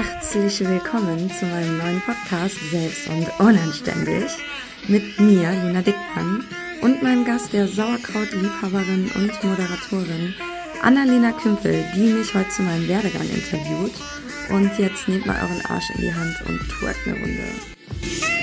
Herzlich willkommen zu meinem neuen Podcast Selbst und Unanständig mit mir, Lina Dickmann, und meinem Gast, der Sauerkraut-Liebhaberin und Moderatorin Annalena Kümpel, die mich heute zu meinem Werdegang interviewt. Und jetzt nehmt mal euren Arsch in die Hand und tut eine Runde.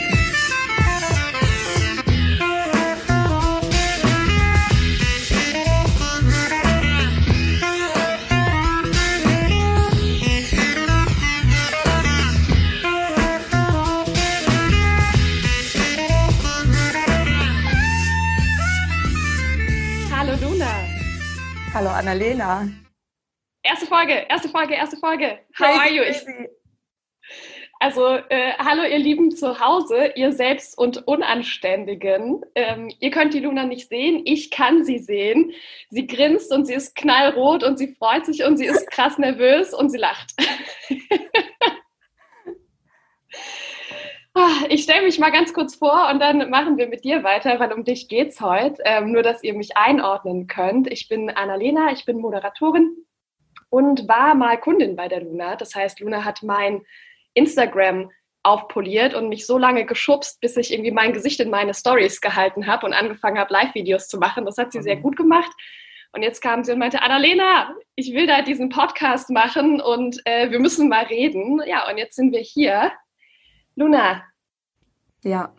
Annalena. Erste Folge, erste Folge, erste Folge. How are you? Ich, also, äh, hallo ihr Lieben zu Hause, ihr Selbst- und Unanständigen. Ähm, ihr könnt die Luna nicht sehen, ich kann sie sehen. Sie grinst und sie ist knallrot und sie freut sich und sie ist krass nervös und sie lacht. Ah, ich stelle mich mal ganz kurz vor und dann machen wir mit dir weiter, weil um dich geht's heute. Ähm, nur, dass ihr mich einordnen könnt. Ich bin Annalena, ich bin Moderatorin und war mal Kundin bei der Luna. Das heißt, Luna hat mein Instagram aufpoliert und mich so lange geschubst, bis ich irgendwie mein Gesicht in meine Stories gehalten habe und angefangen habe, Live-Videos zu machen. Das hat sie sehr mhm. gut gemacht. Und jetzt kam sie und meinte, Annalena, ich will da diesen Podcast machen und äh, wir müssen mal reden. Ja, und jetzt sind wir hier Luna. Ja.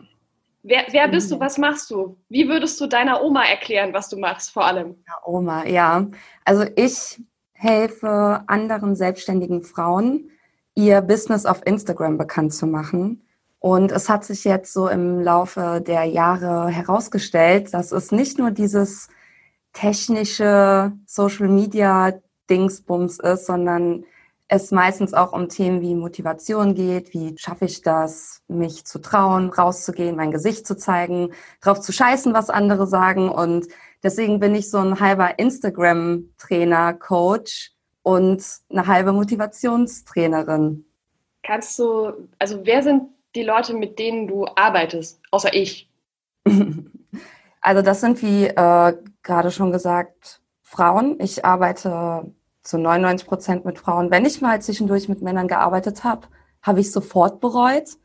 Wer, wer bist du? Was machst du? Wie würdest du deiner Oma erklären, was du machst, vor allem? Ja, Oma, ja. Also ich helfe anderen selbstständigen Frauen, ihr Business auf Instagram bekannt zu machen. Und es hat sich jetzt so im Laufe der Jahre herausgestellt, dass es nicht nur dieses technische Social Media Dingsbums ist, sondern es meistens auch um Themen wie Motivation geht, wie schaffe ich das, mich zu trauen, rauszugehen, mein Gesicht zu zeigen, drauf zu scheißen, was andere sagen. Und deswegen bin ich so ein halber Instagram-Trainer, Coach und eine halbe Motivationstrainerin. Kannst du, also wer sind die Leute, mit denen du arbeitest, außer ich? also das sind, wie äh, gerade schon gesagt, Frauen. Ich arbeite zu 99 Prozent mit Frauen. Wenn ich mal zwischendurch mit Männern gearbeitet habe, habe ich sofort bereut.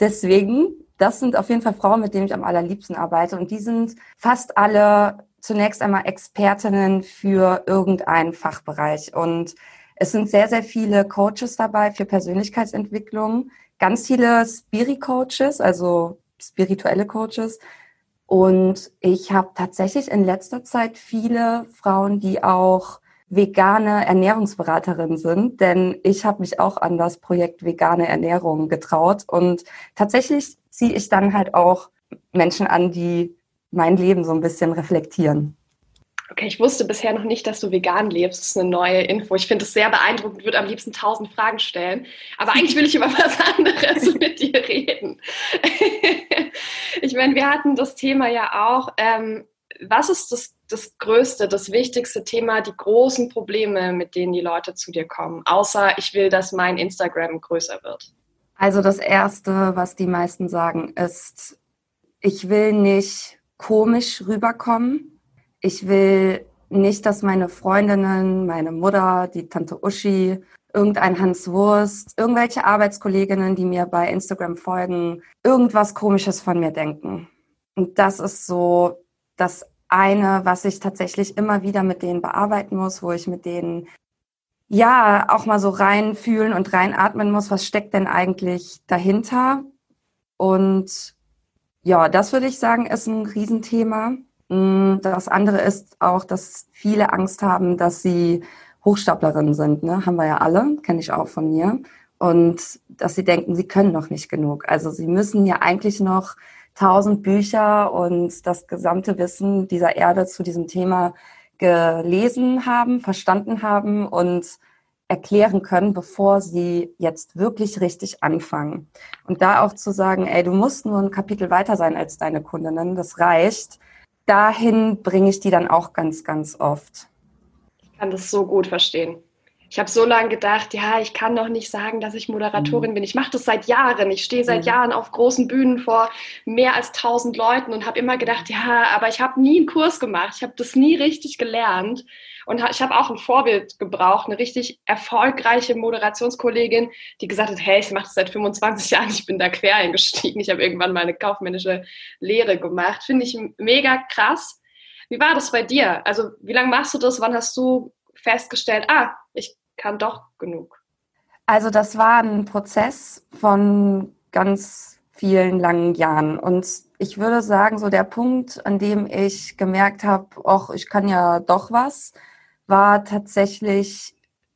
Deswegen, das sind auf jeden Fall Frauen, mit denen ich am allerliebsten arbeite. Und die sind fast alle zunächst einmal Expertinnen für irgendeinen Fachbereich. Und es sind sehr, sehr viele Coaches dabei für Persönlichkeitsentwicklung, ganz viele Spiri-Coaches, also spirituelle Coaches. Und ich habe tatsächlich in letzter Zeit viele Frauen, die auch vegane Ernährungsberaterin sind, denn ich habe mich auch an das Projekt vegane Ernährung getraut und tatsächlich ziehe ich dann halt auch Menschen an, die mein Leben so ein bisschen reflektieren. Okay, ich wusste bisher noch nicht, dass du vegan lebst. Das ist eine neue Info. Ich finde es sehr beeindruckend, würde am liebsten tausend Fragen stellen. Aber eigentlich will ich über was anderes mit dir reden. ich meine, wir hatten das Thema ja auch. Ähm, was ist das das größte, das wichtigste Thema, die großen Probleme, mit denen die Leute zu dir kommen? Außer ich will, dass mein Instagram größer wird. Also das Erste, was die meisten sagen, ist, ich will nicht komisch rüberkommen. Ich will nicht, dass meine Freundinnen, meine Mutter, die Tante Uschi, irgendein Hans Wurst, irgendwelche Arbeitskolleginnen, die mir bei Instagram folgen, irgendwas Komisches von mir denken. Und das ist so das eine, was ich tatsächlich immer wieder mit denen bearbeiten muss, wo ich mit denen ja auch mal so reinfühlen und reinatmen muss, was steckt denn eigentlich dahinter? Und ja, das würde ich sagen, ist ein Riesenthema. Mm, das andere ist auch, dass viele Angst haben, dass sie Hochstaplerinnen sind. Ne? Haben wir ja alle, kenne ich auch von mir. Und dass sie denken, sie können noch nicht genug. Also sie müssen ja eigentlich noch tausend Bücher und das gesamte Wissen dieser Erde zu diesem Thema gelesen haben, verstanden haben und erklären können, bevor sie jetzt wirklich richtig anfangen. Und da auch zu sagen, ey, du musst nur ein Kapitel weiter sein als deine Kundinnen, das reicht. Dahin bringe ich die dann auch ganz, ganz oft. Ich kann das so gut verstehen. Ich habe so lange gedacht, ja, ich kann noch nicht sagen, dass ich Moderatorin mhm. bin. Ich mache das seit Jahren. Ich stehe seit mhm. Jahren auf großen Bühnen vor mehr als tausend Leuten und habe immer gedacht, ja, aber ich habe nie einen Kurs gemacht. Ich habe das nie richtig gelernt. Und ich habe auch ein Vorbild gebraucht, eine richtig erfolgreiche Moderationskollegin, die gesagt hat, hey, ich mache das seit 25 Jahren, ich bin da quer eingestiegen. Ich habe irgendwann mal eine kaufmännische Lehre gemacht. Finde ich mega krass. Wie war das bei dir? Also wie lange machst du das? Wann hast du festgestellt, ah, ich kann doch genug? Also das war ein Prozess von ganz vielen langen Jahren. Und ich würde sagen, so der Punkt, an dem ich gemerkt habe, ach, ich kann ja doch was, war tatsächlich,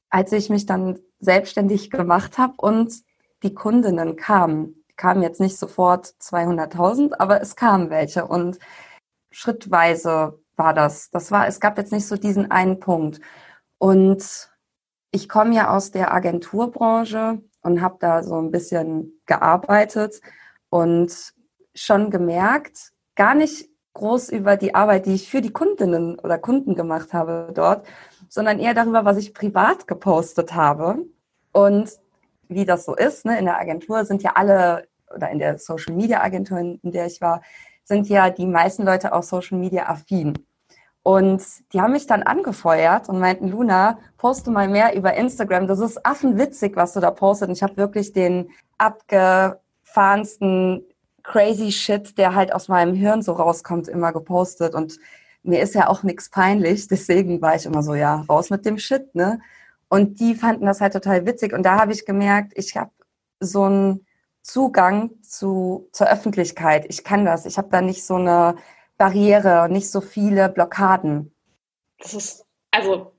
als ich mich dann selbstständig gemacht habe und die Kundinnen kamen. Kamen jetzt nicht sofort 200.000, aber es kamen welche und schrittweise war das. Das war, es gab jetzt nicht so diesen einen Punkt. Und ich komme ja aus der Agenturbranche und habe da so ein bisschen gearbeitet und schon gemerkt, gar nicht groß über die Arbeit, die ich für die Kundinnen oder Kunden gemacht habe dort, sondern eher darüber, was ich privat gepostet habe. Und wie das so ist, ne, in der Agentur sind ja alle, oder in der Social Media Agentur, in der ich war, sind ja die meisten Leute auch Social Media affin. Und die haben mich dann angefeuert und meinten, Luna, poste mal mehr über Instagram. Das ist affenwitzig, was du da postest. Und ich habe wirklich den abgefahrensten crazy Shit, der halt aus meinem Hirn so rauskommt, immer gepostet. Und mir ist ja auch nichts peinlich. Deswegen war ich immer so, ja, raus mit dem Shit, ne? Und die fanden das halt total witzig. Und da habe ich gemerkt, ich habe so einen Zugang zu, zur Öffentlichkeit. Ich kann das. Ich habe da nicht so eine Barriere und nicht so viele Blockaden. Das ist, also,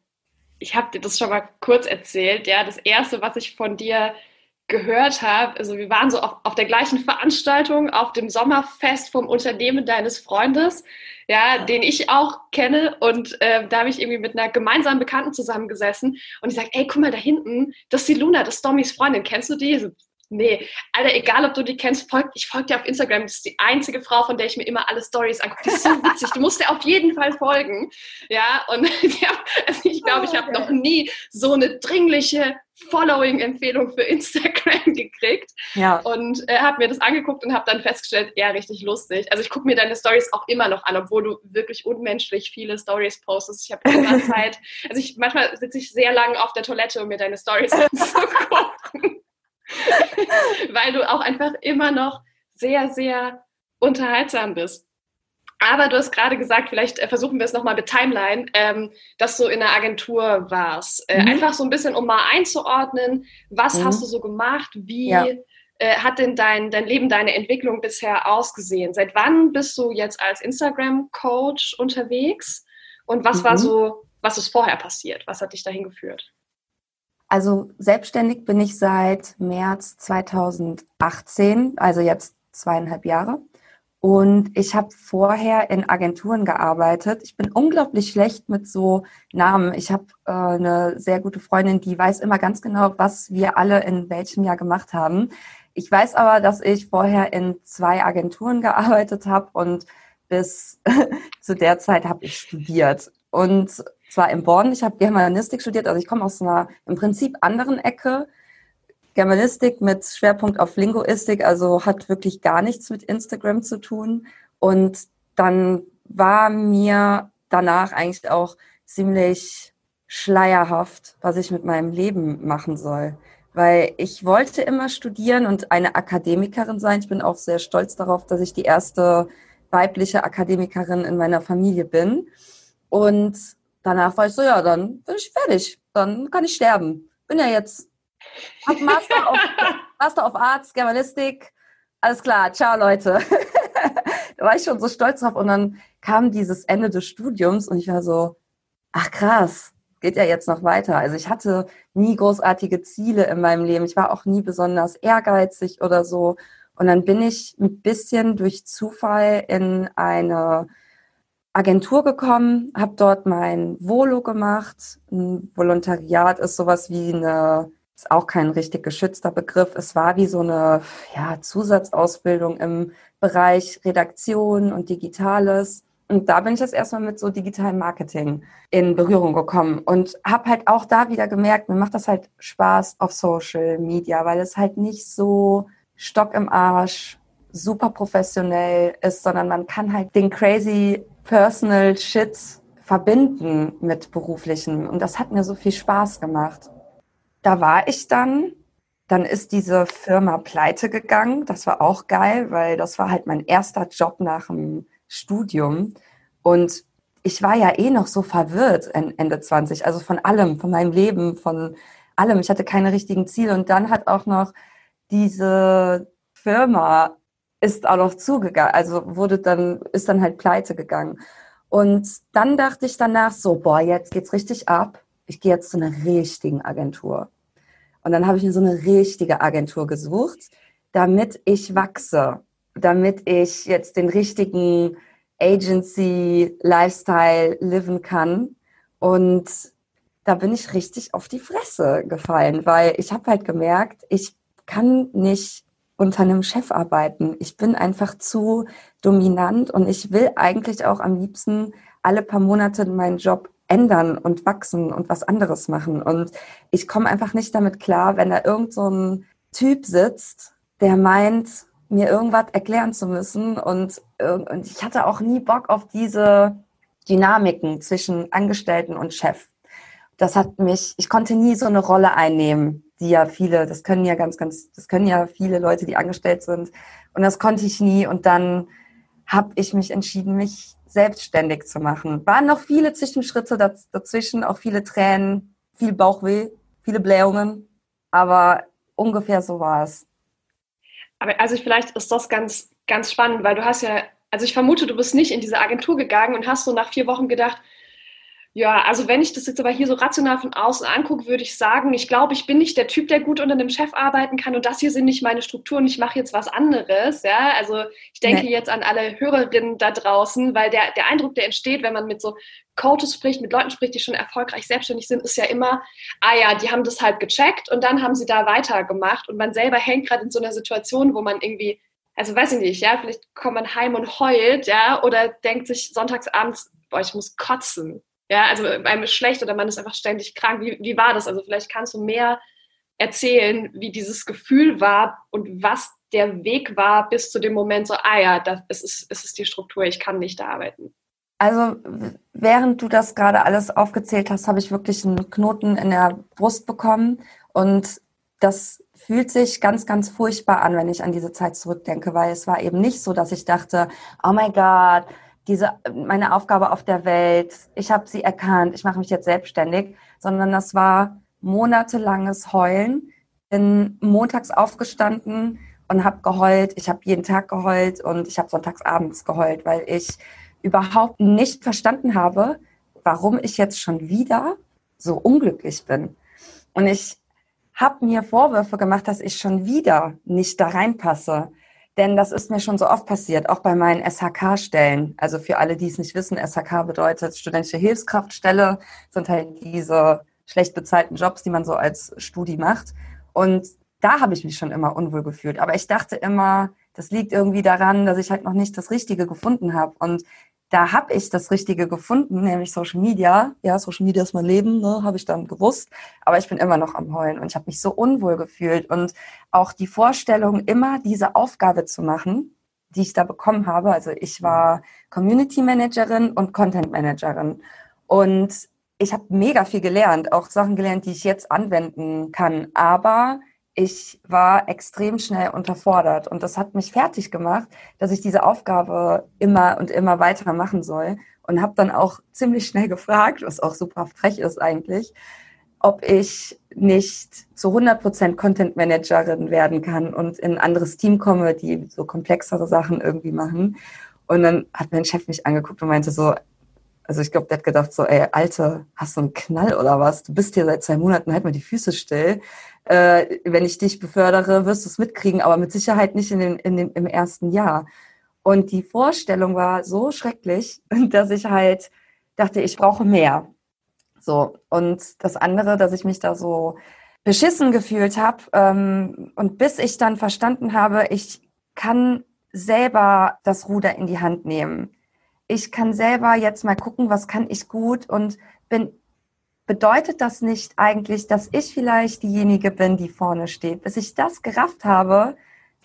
ich habe dir das schon mal kurz erzählt. Ja, das erste, was ich von dir gehört habe, also wir waren so auf, auf der gleichen Veranstaltung, auf dem Sommerfest vom Unternehmen deines Freundes, ja, den ich auch kenne. Und äh, da habe ich irgendwie mit einer gemeinsamen Bekannten zusammengesessen und ich sage, ey, guck mal da hinten, das ist die Luna, das ist Dommys Freundin, kennst du die? So, Nee, Alter, egal ob du die kennst, folg, ich folge dir auf Instagram. Das ist die einzige Frau, von der ich mir immer alle Stories angucke. Die ist so witzig. Du musst dir auf jeden Fall folgen. Ja, und also ich glaube, ich habe noch nie so eine dringliche Following-Empfehlung für Instagram gekriegt. Ja. Und äh, hat mir das angeguckt und habe dann festgestellt, ja, richtig lustig. Also ich gucke mir deine Stories auch immer noch an, obwohl du wirklich unmenschlich viele Stories postest. Ich habe immer Zeit. Also ich manchmal sitze ich sehr lange auf der Toilette, um mir deine Stories anzugucken. weil du auch einfach immer noch sehr, sehr unterhaltsam bist. Aber du hast gerade gesagt, vielleicht äh, versuchen wir es nochmal mit Timeline, ähm, dass du in der Agentur warst. Äh, mhm. Einfach so ein bisschen, um mal einzuordnen, was mhm. hast du so gemacht? Wie ja. äh, hat denn dein, dein Leben, deine Entwicklung bisher ausgesehen? Seit wann bist du jetzt als Instagram-Coach unterwegs? Und was mhm. war so, was ist vorher passiert? Was hat dich dahin geführt? Also selbstständig bin ich seit März 2018, also jetzt zweieinhalb Jahre. Und ich habe vorher in Agenturen gearbeitet. Ich bin unglaublich schlecht mit so Namen. Ich habe äh, eine sehr gute Freundin, die weiß immer ganz genau, was wir alle in welchem Jahr gemacht haben. Ich weiß aber, dass ich vorher in zwei Agenturen gearbeitet habe und bis zu der Zeit habe ich studiert. Und zwar in Bonn, ich habe Germanistik studiert, also ich komme aus einer im Prinzip anderen Ecke. Germanistik mit Schwerpunkt auf Linguistik, also hat wirklich gar nichts mit Instagram zu tun. Und dann war mir danach eigentlich auch ziemlich schleierhaft, was ich mit meinem Leben machen soll. Weil ich wollte immer studieren und eine Akademikerin sein. Ich bin auch sehr stolz darauf, dass ich die erste weibliche Akademikerin in meiner Familie bin. Und danach war ich so, ja, dann bin ich fertig. Dann kann ich sterben. Bin ja jetzt hab Master of, Master of Arts, Germanistik. Alles klar, ciao Leute. da war ich schon so stolz drauf. Und dann kam dieses Ende des Studiums und ich war so, ach krass, geht ja jetzt noch weiter. Also ich hatte nie großartige Ziele in meinem Leben. Ich war auch nie besonders ehrgeizig oder so. Und dann bin ich ein bisschen durch Zufall in eine Agentur gekommen, habe dort mein Volo gemacht. Ein Volontariat ist sowas wie eine, ist auch kein richtig geschützter Begriff. Es war wie so eine ja, Zusatzausbildung im Bereich Redaktion und Digitales. Und da bin ich jetzt erstmal mit so digitalem Marketing in Berührung gekommen und habe halt auch da wieder gemerkt, mir macht das halt Spaß auf Social Media, weil es halt nicht so Stock im Arsch, super professionell ist, sondern man kann halt den crazy personal Shit verbinden mit beruflichen. Und das hat mir so viel Spaß gemacht. Da war ich dann. Dann ist diese Firma pleite gegangen. Das war auch geil, weil das war halt mein erster Job nach dem Studium. Und ich war ja eh noch so verwirrt Ende 20, also von allem, von meinem Leben, von allem. Ich hatte keine richtigen Ziele. Und dann hat auch noch diese Firma ist auch noch zugegangen, also wurde dann, ist dann halt pleite gegangen. Und dann dachte ich danach so, boah, jetzt geht's richtig ab. Ich gehe jetzt zu einer richtigen Agentur. Und dann habe ich mir so eine richtige Agentur gesucht, damit ich wachse, damit ich jetzt den richtigen Agency-Lifestyle leben kann. Und da bin ich richtig auf die Fresse gefallen, weil ich habe halt gemerkt, ich kann nicht unter einem Chef arbeiten. Ich bin einfach zu dominant und ich will eigentlich auch am liebsten alle paar Monate meinen Job ändern und wachsen und was anderes machen. Und ich komme einfach nicht damit klar, wenn da irgend so ein Typ sitzt, der meint, mir irgendwas erklären zu müssen. Und, und ich hatte auch nie Bock auf diese Dynamiken zwischen Angestellten und Chef. Das hat mich, ich konnte nie so eine Rolle einnehmen die ja viele, das können ja ganz, ganz, das können ja viele Leute, die angestellt sind. Und das konnte ich nie. Und dann habe ich mich entschieden, mich selbstständig zu machen. Waren noch viele Zwischenschritte dazwischen, auch viele Tränen, viel Bauchweh, viele Blähungen. Aber ungefähr so war es. Aber also vielleicht ist das ganz, ganz spannend, weil du hast ja, also ich vermute, du bist nicht in diese Agentur gegangen und hast so nach vier Wochen gedacht, ja, also wenn ich das jetzt aber hier so rational von außen angucke, würde ich sagen, ich glaube, ich bin nicht der Typ, der gut unter einem Chef arbeiten kann und das hier sind nicht meine Strukturen, ich mache jetzt was anderes. Ja, also ich denke nee. jetzt an alle Hörerinnen da draußen, weil der, der Eindruck, der entsteht, wenn man mit so Coaches spricht, mit Leuten spricht, die schon erfolgreich selbstständig sind, ist ja immer, ah ja, die haben das halt gecheckt und dann haben sie da weitergemacht und man selber hängt gerade in so einer Situation, wo man irgendwie also weiß ich nicht, ja, vielleicht kommt man heim und heult, ja, oder denkt sich sonntagsabends, boah, ich muss kotzen, ja, also einem ist schlecht oder man ist einfach ständig krank. Wie, wie war das? Also vielleicht kannst du mehr erzählen, wie dieses Gefühl war und was der Weg war bis zu dem Moment so, ah ja, das ist, es ist die Struktur, ich kann nicht da arbeiten. Also während du das gerade alles aufgezählt hast, habe ich wirklich einen Knoten in der Brust bekommen und das fühlt sich ganz, ganz furchtbar an, wenn ich an diese Zeit zurückdenke, weil es war eben nicht so, dass ich dachte, oh mein Gott, diese meine Aufgabe auf der Welt, ich habe sie erkannt, ich mache mich jetzt selbstständig, sondern das war monatelanges Heulen. Bin montags aufgestanden und habe geheult. Ich habe jeden Tag geheult und ich habe sonntags abends geheult, weil ich überhaupt nicht verstanden habe, warum ich jetzt schon wieder so unglücklich bin. Und ich habe mir Vorwürfe gemacht, dass ich schon wieder nicht da reinpasse. Denn das ist mir schon so oft passiert, auch bei meinen SHK-Stellen. Also für alle, die es nicht wissen, SHK bedeutet studentische Hilfskraftstelle, sind halt diese schlecht bezahlten Jobs, die man so als Studi macht. Und da habe ich mich schon immer unwohl gefühlt. Aber ich dachte immer, das liegt irgendwie daran, dass ich halt noch nicht das Richtige gefunden habe. Und da habe ich das Richtige gefunden, nämlich Social Media. Ja, Social Media ist mein Leben, ne, habe ich dann gewusst. Aber ich bin immer noch am Heulen und ich habe mich so unwohl gefühlt. Und auch die Vorstellung, immer diese Aufgabe zu machen, die ich da bekommen habe. Also ich war Community Managerin und Content Managerin. Und ich habe mega viel gelernt, auch Sachen gelernt, die ich jetzt anwenden kann. Aber ich war extrem schnell unterfordert und das hat mich fertig gemacht, dass ich diese Aufgabe immer und immer weiter machen soll und habe dann auch ziemlich schnell gefragt, was auch super frech ist eigentlich, ob ich nicht zu 100% Content Managerin werden kann und in ein anderes Team komme, die so komplexere Sachen irgendwie machen. Und dann hat mein Chef mich angeguckt und meinte so, also ich glaube, der hat gedacht so, ey, Alte, hast du einen Knall oder was? Du bist hier seit zwei Monaten, halt mal die Füße still äh, wenn ich dich befördere, wirst du es mitkriegen, aber mit Sicherheit nicht in den, in den, im ersten Jahr. Und die Vorstellung war so schrecklich, dass ich halt dachte, ich brauche mehr. So. Und das andere, dass ich mich da so beschissen gefühlt habe. Ähm, und bis ich dann verstanden habe, ich kann selber das Ruder in die Hand nehmen. Ich kann selber jetzt mal gucken, was kann ich gut und bin bedeutet das nicht eigentlich, dass ich vielleicht diejenige bin, die vorne steht? Bis ich das gerafft habe,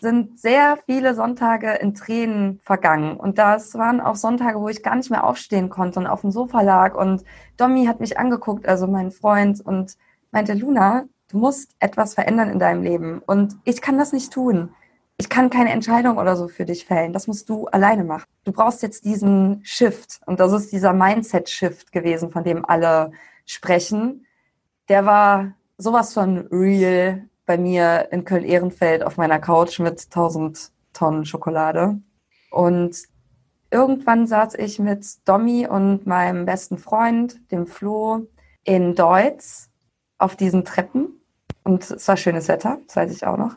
sind sehr viele Sonntage in Tränen vergangen. Und das waren auch Sonntage, wo ich gar nicht mehr aufstehen konnte und auf dem Sofa lag. Und Domi hat mich angeguckt, also mein Freund, und meinte, Luna, du musst etwas verändern in deinem Leben. Und ich kann das nicht tun. Ich kann keine Entscheidung oder so für dich fällen. Das musst du alleine machen. Du brauchst jetzt diesen Shift. Und das ist dieser Mindset-Shift gewesen, von dem alle sprechen. Der war sowas von real bei mir in Köln-Ehrenfeld auf meiner Couch mit 1000 Tonnen Schokolade. Und irgendwann saß ich mit Domi und meinem besten Freund, dem Flo, in Deutz auf diesen Treppen. Und es war schönes Wetter, das weiß ich auch noch.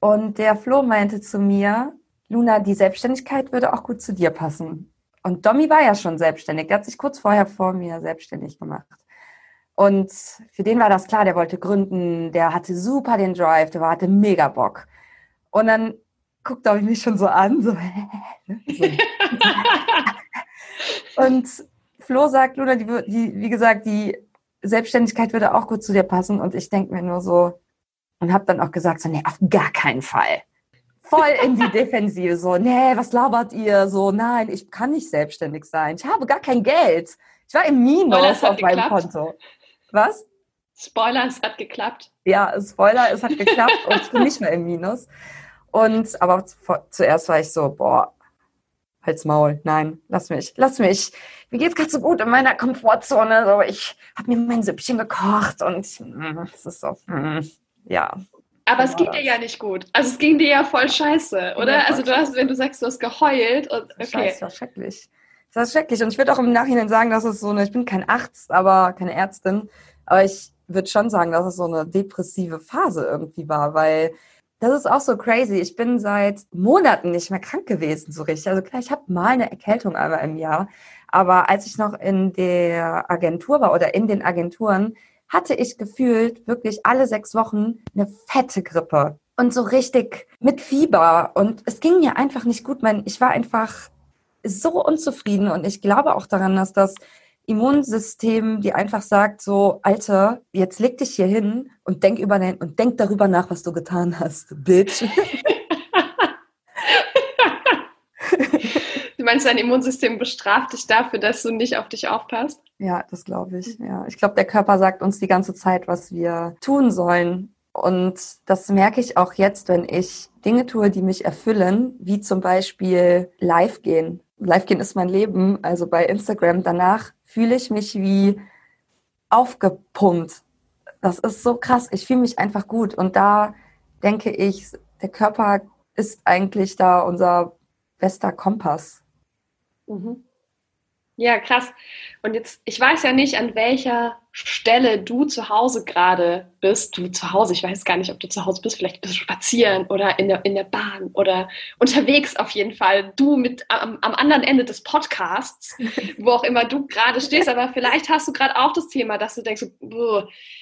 Und der Flo meinte zu mir, Luna, die Selbstständigkeit würde auch gut zu dir passen. Und Domi war ja schon selbstständig. Der hat sich kurz vorher vor mir selbstständig gemacht. Und für den war das klar, der wollte gründen, der hatte super den Drive, der hatte mega Bock. Und dann guckt er mich schon so an, so. und Flo sagt, Luna, die, die, wie gesagt, die Selbstständigkeit würde auch gut zu dir passen. Und ich denke mir nur so, und habe dann auch gesagt, so, nee, auf gar keinen Fall. Voll in die Defensive, so, nee, was labert ihr? So, nein, ich kann nicht selbstständig sein. Ich habe gar kein Geld. Ich war im Minus auf meinem Konto. Was? Spoiler, es hat geklappt. Ja, Spoiler, es hat geklappt und ich bin nicht mehr im Minus. Und aber zuerst war ich so, boah, halt's Maul, nein, lass mich, lass mich. Mir geht's gerade so gut in meiner Komfortzone. So, ich habe mir mein Süppchen gekocht und mm, es ist so, mm, ja. Aber es ging dir ja nicht gut. Also es ging dir ja voll scheiße, oder? Ja, also du hast, wenn du sagst, du hast geheult und okay. Scheiße, war schrecklich. Das ist schrecklich. Und ich würde auch im Nachhinein sagen, dass es so eine, ich bin kein Arzt, aber keine Ärztin, aber ich würde schon sagen, dass es so eine depressive Phase irgendwie war, weil das ist auch so crazy. Ich bin seit Monaten nicht mehr krank gewesen, so richtig. Also klar, ich habe mal eine Erkältung einmal im Jahr. Aber als ich noch in der Agentur war oder in den Agenturen, hatte ich gefühlt wirklich alle sechs Wochen eine fette Grippe. Und so richtig mit Fieber. Und es ging mir einfach nicht gut. Ich war einfach so unzufrieden und ich glaube auch daran, dass das Immunsystem die einfach sagt so, Alter, jetzt leg dich hier hin und denk über dein, und denk darüber nach, was du getan hast, Bitch. du meinst, dein Immunsystem bestraft dich dafür, dass du nicht auf dich aufpasst? Ja, das glaube ich. Ja, ich glaube, der Körper sagt uns die ganze Zeit, was wir tun sollen. Und das merke ich auch jetzt, wenn ich Dinge tue, die mich erfüllen, wie zum Beispiel live gehen. Live gehen ist mein Leben, also bei Instagram. Danach fühle ich mich wie aufgepumpt. Das ist so krass. Ich fühle mich einfach gut. Und da denke ich, der Körper ist eigentlich da unser bester Kompass. Mhm. Ja, krass. Und jetzt, ich weiß ja nicht, an welcher Stelle du zu Hause gerade bist. Du zu Hause, ich weiß gar nicht, ob du zu Hause bist. Vielleicht bist du spazieren oder in der, in der Bahn oder unterwegs auf jeden Fall. Du mit am, am anderen Ende des Podcasts, wo auch immer du gerade stehst. Aber vielleicht hast du gerade auch das Thema, dass du denkst,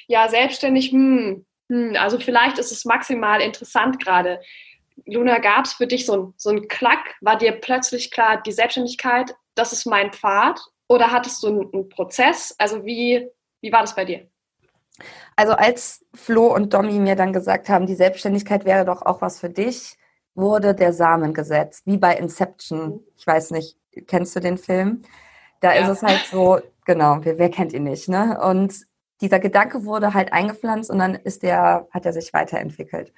ja, selbstständig, hm, hm, also vielleicht ist es maximal interessant gerade. Luna, gab es für dich so ein, so ein Klack? War dir plötzlich klar, die Selbstständigkeit das ist mein Pfad? Oder hattest du einen Prozess? Also wie, wie war das bei dir? Also als Flo und Domi mir dann gesagt haben, die Selbstständigkeit wäre doch auch was für dich, wurde der Samen gesetzt, wie bei Inception. Mhm. Ich weiß nicht, kennst du den Film? Da ja. ist es halt so, genau, wer, wer kennt ihn nicht, ne? Und dieser Gedanke wurde halt eingepflanzt und dann ist der, hat er sich weiterentwickelt.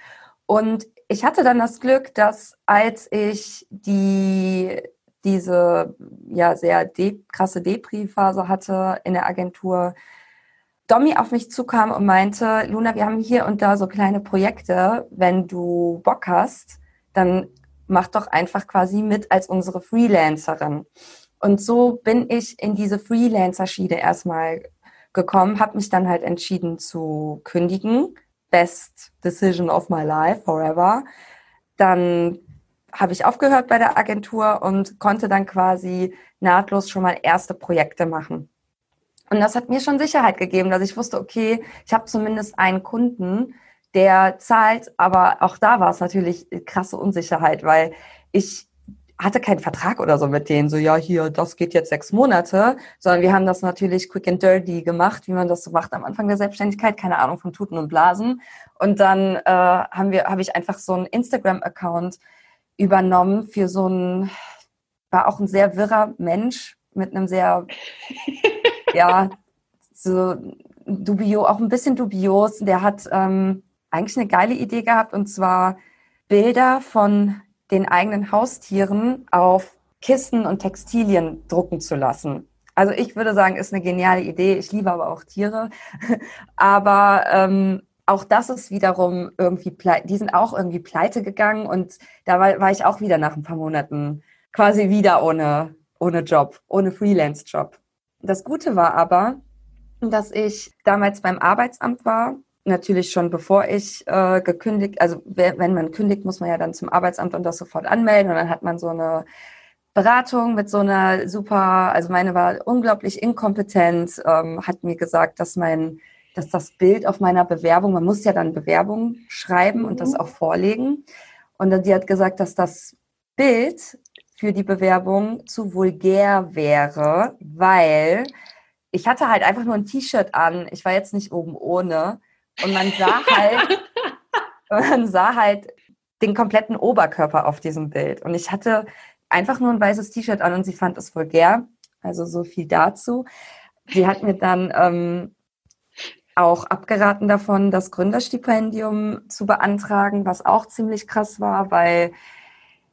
Und ich hatte dann das Glück, dass als ich die diese ja sehr de krasse Depri-Phase hatte in der Agentur, Domi auf mich zukam und meinte, Luna, wir haben hier und da so kleine Projekte. Wenn du Bock hast, dann mach doch einfach quasi mit als unsere Freelancerin. Und so bin ich in diese Freelancer-Schiene erstmal gekommen, habe mich dann halt entschieden zu kündigen. Best decision of my life, forever. Dann habe ich aufgehört bei der Agentur und konnte dann quasi nahtlos schon mal erste Projekte machen. Und das hat mir schon Sicherheit gegeben, dass ich wusste, okay, ich habe zumindest einen Kunden, der zahlt, aber auch da war es natürlich krasse Unsicherheit, weil ich hatte keinen Vertrag oder so mit denen, so ja, hier, das geht jetzt sechs Monate, sondern wir haben das natürlich quick and dirty gemacht, wie man das so macht am Anfang der Selbstständigkeit, keine Ahnung von Tuten und Blasen. Und dann äh, haben wir, habe ich einfach so einen Instagram-Account übernommen für so ein, war auch ein sehr wirrer Mensch mit einem sehr, ja, so dubio, auch ein bisschen dubios. Der hat ähm, eigentlich eine geile Idee gehabt und zwar Bilder von den eigenen Haustieren auf Kissen und Textilien drucken zu lassen. Also ich würde sagen, ist eine geniale Idee. Ich liebe aber auch Tiere. aber ähm, auch das ist wiederum irgendwie, pleite, die sind auch irgendwie pleite gegangen und da war, war ich auch wieder nach ein paar Monaten quasi wieder ohne, ohne Job, ohne Freelance-Job. Das Gute war aber, dass ich damals beim Arbeitsamt war natürlich schon bevor ich äh, gekündigt, also wenn man kündigt, muss man ja dann zum Arbeitsamt und das sofort anmelden und dann hat man so eine Beratung mit so einer super, also meine war unglaublich inkompetent, ähm, hat mir gesagt, dass mein, dass das Bild auf meiner Bewerbung, man muss ja dann Bewerbung schreiben mhm. und das mhm. auch vorlegen. Und dann, die hat gesagt, dass das Bild für die Bewerbung zu vulgär wäre, weil ich hatte halt einfach nur ein T-Shirt an. Ich war jetzt nicht oben ohne. Und man sah halt, man sah halt den kompletten Oberkörper auf diesem Bild. Und ich hatte einfach nur ein weißes T-Shirt an und sie fand es vulgär. Also so viel dazu. Sie hat mir dann ähm, auch abgeraten davon, das Gründerstipendium zu beantragen, was auch ziemlich krass war, weil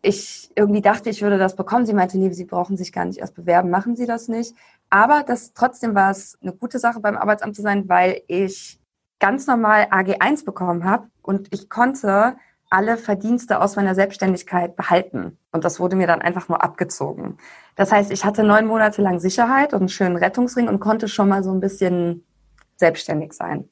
ich irgendwie dachte, ich würde das bekommen. Sie meinte, nee, Sie brauchen sich gar nicht erst bewerben, machen Sie das nicht. Aber das trotzdem war es eine gute Sache beim Arbeitsamt zu sein, weil ich ganz normal AG1 bekommen habe und ich konnte alle Verdienste aus meiner Selbstständigkeit behalten. Und das wurde mir dann einfach nur abgezogen. Das heißt, ich hatte neun Monate lang Sicherheit und einen schönen Rettungsring und konnte schon mal so ein bisschen selbstständig sein.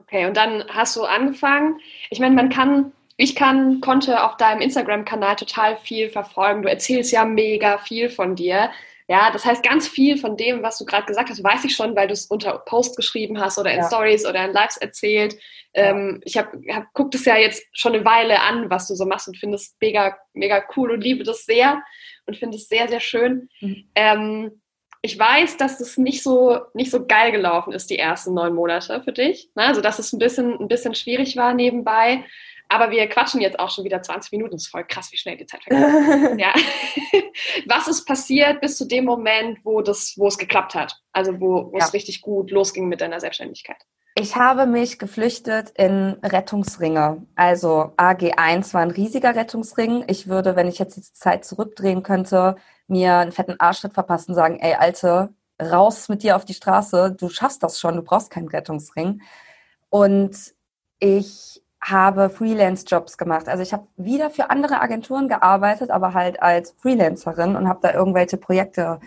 Okay, und dann hast du angefangen. Ich meine, man kann, ich kann, konnte auf deinem Instagram-Kanal total viel verfolgen. Du erzählst ja mega viel von dir. Ja, das heißt, ganz viel von dem, was du gerade gesagt hast, weiß ich schon, weil du es unter Post geschrieben hast oder in ja. Stories oder in Lives erzählt. Ähm, ja. Ich habe hab, guckt es ja jetzt schon eine Weile an, was du so machst und finde es mega, mega cool und liebe das sehr und finde es sehr, sehr schön. Mhm. Ähm, ich weiß, dass es nicht so, nicht so geil gelaufen ist, die ersten neun Monate für dich. Ne? Also, dass es ein bisschen, ein bisschen schwierig war nebenbei. Aber wir quatschen jetzt auch schon wieder 20 Minuten. Das ist voll krass, wie schnell die Zeit vergeht. ja. Was ist passiert bis zu dem Moment, wo, das, wo es geklappt hat? Also wo, wo ja. es richtig gut losging mit deiner Selbstständigkeit? Ich habe mich geflüchtet in Rettungsringe. Also AG1 war ein riesiger Rettungsring. Ich würde, wenn ich jetzt die Zeit zurückdrehen könnte, mir einen fetten Arschtritt verpassen und sagen, ey, Alte, raus mit dir auf die Straße. Du schaffst das schon, du brauchst keinen Rettungsring. Und ich habe Freelance-Jobs gemacht. Also ich habe wieder für andere Agenturen gearbeitet, aber halt als Freelancerin und habe da irgendwelche Projekte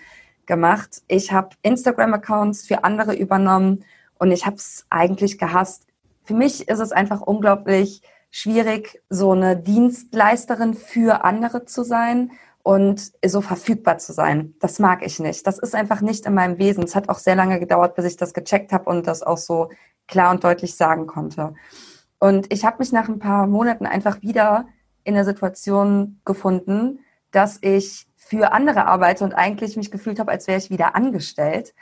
gemacht. Ich habe Instagram-Accounts für andere übernommen und ich habe es eigentlich gehasst. Für mich ist es einfach unglaublich schwierig, so eine Dienstleisterin für andere zu sein und so verfügbar zu sein. Das mag ich nicht. Das ist einfach nicht in meinem Wesen. Es hat auch sehr lange gedauert, bis ich das gecheckt habe und das auch so klar und deutlich sagen konnte. Und ich habe mich nach ein paar Monaten einfach wieder in der Situation gefunden, dass ich für andere arbeite und eigentlich mich gefühlt habe, als wäre ich wieder angestellt.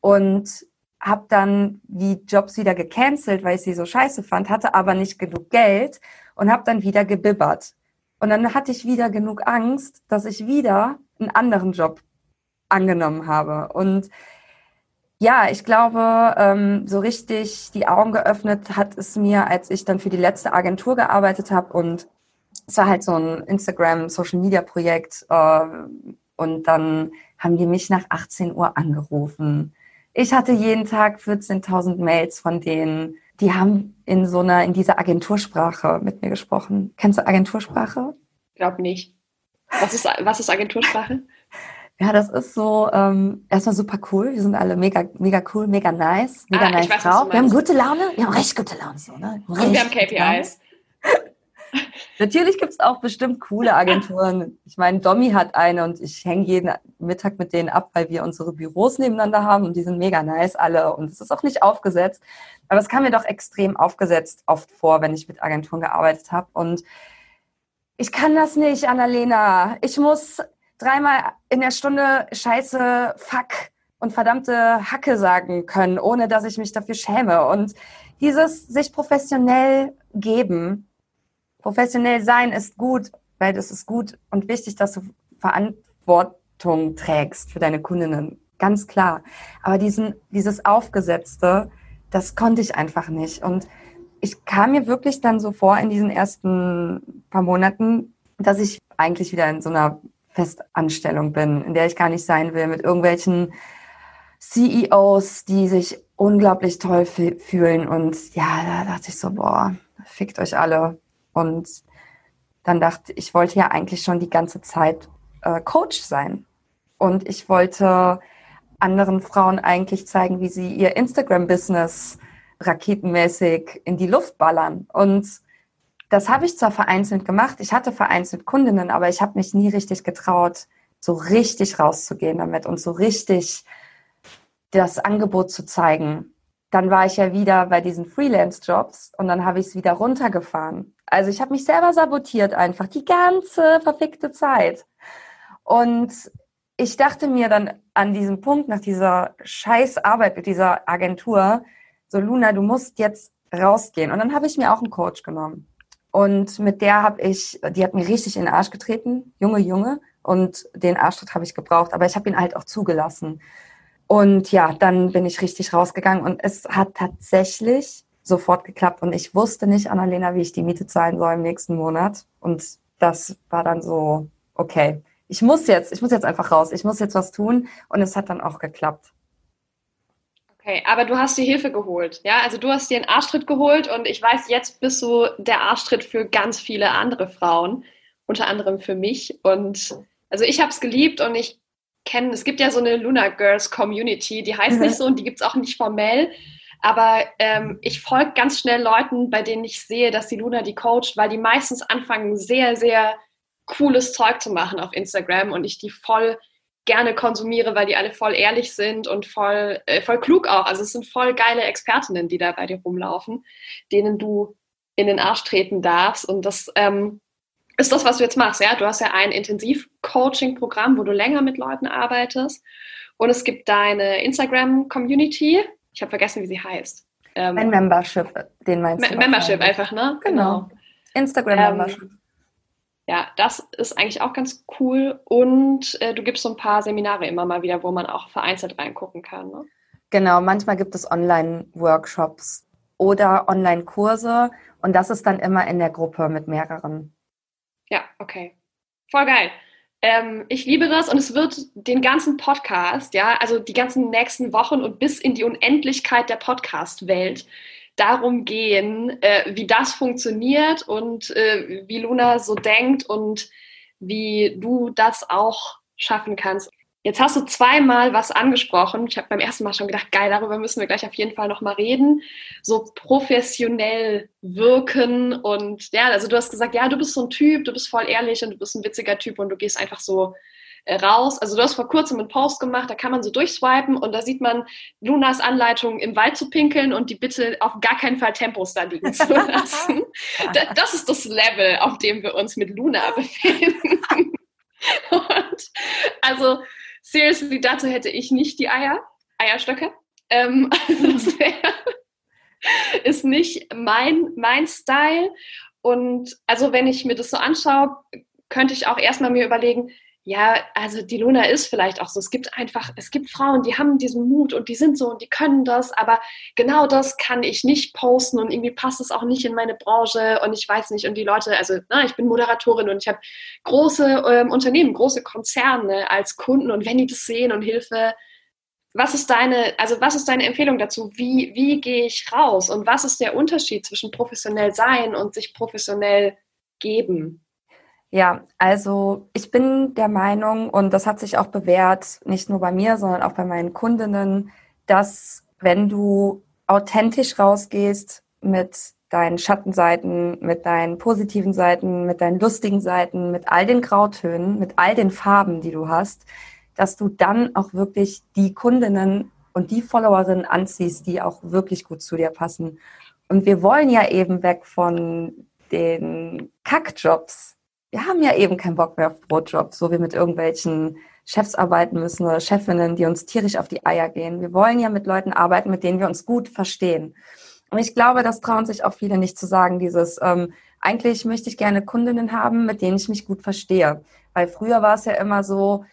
Und habe dann die Jobs wieder gecancelt, weil ich sie so scheiße fand, hatte aber nicht genug Geld und habe dann wieder gebibbert. Und dann hatte ich wieder genug Angst, dass ich wieder einen anderen Job angenommen habe. Und ja, ich glaube, ähm, so richtig die Augen geöffnet hat es mir, als ich dann für die letzte Agentur gearbeitet habe und es war halt so ein Instagram Social Media Projekt äh, und dann haben die mich nach 18 Uhr angerufen. Ich hatte jeden Tag 14.000 Mails von denen. Die haben in so einer, in dieser Agentursprache mit mir gesprochen. Kennst du Agentursprache? Glaub nicht. Was ist, was ist Agentursprache? Ja, das ist so ähm, erstmal super cool. Wir sind alle mega, mega cool, mega nice, mega ah, nice weiß, drauf. Wir haben gute Laune, wir haben recht gute Laune. So, ne? Und wir haben KPIs. Natürlich gibt es auch bestimmt coole Agenturen. Ich meine, Domi hat eine und ich hänge jeden Mittag mit denen ab, weil wir unsere Büros nebeneinander haben und die sind mega nice alle und es ist auch nicht aufgesetzt. Aber es kam mir doch extrem aufgesetzt oft vor, wenn ich mit Agenturen gearbeitet habe. Und ich kann das nicht, Annalena. Ich muss dreimal in der Stunde Scheiße, Fuck und verdammte Hacke sagen können, ohne dass ich mich dafür schäme. Und dieses sich professionell geben, professionell sein ist gut, weil das ist gut und wichtig, dass du Verantwortung trägst für deine Kundinnen. Ganz klar. Aber diesen, dieses Aufgesetzte, das konnte ich einfach nicht. Und ich kam mir wirklich dann so vor in diesen ersten paar Monaten, dass ich eigentlich wieder in so einer Festanstellung bin, in der ich gar nicht sein will, mit irgendwelchen CEOs, die sich unglaublich toll fühlen. Und ja, da dachte ich so, boah, fickt euch alle. Und dann dachte ich, ich wollte ja eigentlich schon die ganze Zeit äh, Coach sein. Und ich wollte anderen Frauen eigentlich zeigen, wie sie ihr Instagram-Business raketenmäßig in die Luft ballern. Und das habe ich zwar vereinzelt gemacht, ich hatte vereinzelt Kundinnen, aber ich habe mich nie richtig getraut, so richtig rauszugehen damit und so richtig das Angebot zu zeigen. Dann war ich ja wieder bei diesen Freelance-Jobs und dann habe ich es wieder runtergefahren. Also ich habe mich selber sabotiert einfach die ganze verfickte Zeit. Und ich dachte mir dann an diesem Punkt, nach dieser scheiß Arbeit mit dieser Agentur, so Luna, du musst jetzt rausgehen. Und dann habe ich mir auch einen Coach genommen. Und mit der habe ich, die hat mir richtig in den Arsch getreten, junge Junge. Und den Arschtritt habe ich gebraucht, aber ich habe ihn halt auch zugelassen. Und ja, dann bin ich richtig rausgegangen und es hat tatsächlich sofort geklappt. Und ich wusste nicht, Annalena, wie ich die Miete zahlen soll im nächsten Monat. Und das war dann so, okay, ich muss jetzt, ich muss jetzt einfach raus, ich muss jetzt was tun. Und es hat dann auch geklappt. Okay, aber du hast dir Hilfe geholt, ja? Also du hast dir einen Arschtritt geholt und ich weiß, jetzt bist du der Arschtritt für ganz viele andere Frauen, unter anderem für mich. Und also ich habe es geliebt und ich kenne, es gibt ja so eine Luna Girls Community, die heißt mhm. nicht so und die gibt es auch nicht formell. Aber ähm, ich folge ganz schnell Leuten, bei denen ich sehe, dass die Luna die coacht, weil die meistens anfangen, sehr, sehr cooles Zeug zu machen auf Instagram und ich die voll gerne konsumiere, weil die alle voll ehrlich sind und voll, äh, voll klug auch. Also es sind voll geile Expertinnen, die da bei dir rumlaufen, denen du in den Arsch treten darfst. Und das ähm, ist das, was du jetzt machst. Ja? Du hast ja ein Intensiv-Coaching-Programm, wo du länger mit Leuten arbeitest. Und es gibt deine Instagram-Community. Ich habe vergessen, wie sie heißt. Ähm, ein Membership, den meinst du? Membership einfach, ne? Genau. genau. Instagram-Membership. Ähm, ja, das ist eigentlich auch ganz cool. Und äh, du gibst so ein paar Seminare immer mal wieder, wo man auch vereinzelt reingucken kann. Ne? Genau, manchmal gibt es Online-Workshops oder Online-Kurse und das ist dann immer in der Gruppe mit mehreren. Ja, okay. Voll geil. Ähm, ich liebe das und es wird den ganzen Podcast, ja, also die ganzen nächsten Wochen und bis in die Unendlichkeit der Podcast-Welt darum gehen, äh, wie das funktioniert und äh, wie Luna so denkt und wie du das auch schaffen kannst. Jetzt hast du zweimal was angesprochen. Ich habe beim ersten Mal schon gedacht, geil, darüber müssen wir gleich auf jeden Fall nochmal reden. So professionell wirken und ja, also du hast gesagt, ja, du bist so ein Typ, du bist voll ehrlich und du bist ein witziger Typ und du gehst einfach so raus. Also du hast vor kurzem einen Post gemacht, da kann man so durchswipen und da sieht man Lunas Anleitung im Wald zu pinkeln und die Bitte auf gar keinen Fall Tempos da liegen zu lassen. das ist das Level, auf dem wir uns mit Luna befinden. und also seriously, dazu hätte ich nicht die Eier, Eierstöcke. Ähm, das wär, ist nicht mein, mein Style. Und also wenn ich mir das so anschaue, könnte ich auch erstmal mir überlegen, ja, also die Luna ist vielleicht auch so. Es gibt einfach, es gibt Frauen, die haben diesen Mut und die sind so und die können das, aber genau das kann ich nicht posten und irgendwie passt es auch nicht in meine Branche und ich weiß nicht. Und die Leute, also na, ich bin Moderatorin und ich habe große ähm, Unternehmen, große Konzerne als Kunden und wenn die das sehen und Hilfe, was ist deine, also was ist deine Empfehlung dazu? Wie, wie gehe ich raus? Und was ist der Unterschied zwischen professionell sein und sich professionell geben? Ja, also ich bin der Meinung, und das hat sich auch bewährt, nicht nur bei mir, sondern auch bei meinen Kundinnen, dass wenn du authentisch rausgehst mit deinen Schattenseiten, mit deinen positiven Seiten, mit deinen lustigen Seiten, mit all den Grautönen, mit all den Farben, die du hast, dass du dann auch wirklich die Kundinnen und die Followerinnen anziehst, die auch wirklich gut zu dir passen. Und wir wollen ja eben weg von den Kackjobs, wir haben ja eben keinen Bock mehr auf Brotjobs, so wie mit irgendwelchen Chefs arbeiten müssen oder Chefinnen, die uns tierisch auf die Eier gehen. Wir wollen ja mit Leuten arbeiten, mit denen wir uns gut verstehen. Und ich glaube, das trauen sich auch viele nicht zu sagen, dieses, ähm, eigentlich möchte ich gerne Kundinnen haben, mit denen ich mich gut verstehe. Weil früher war es ja immer so,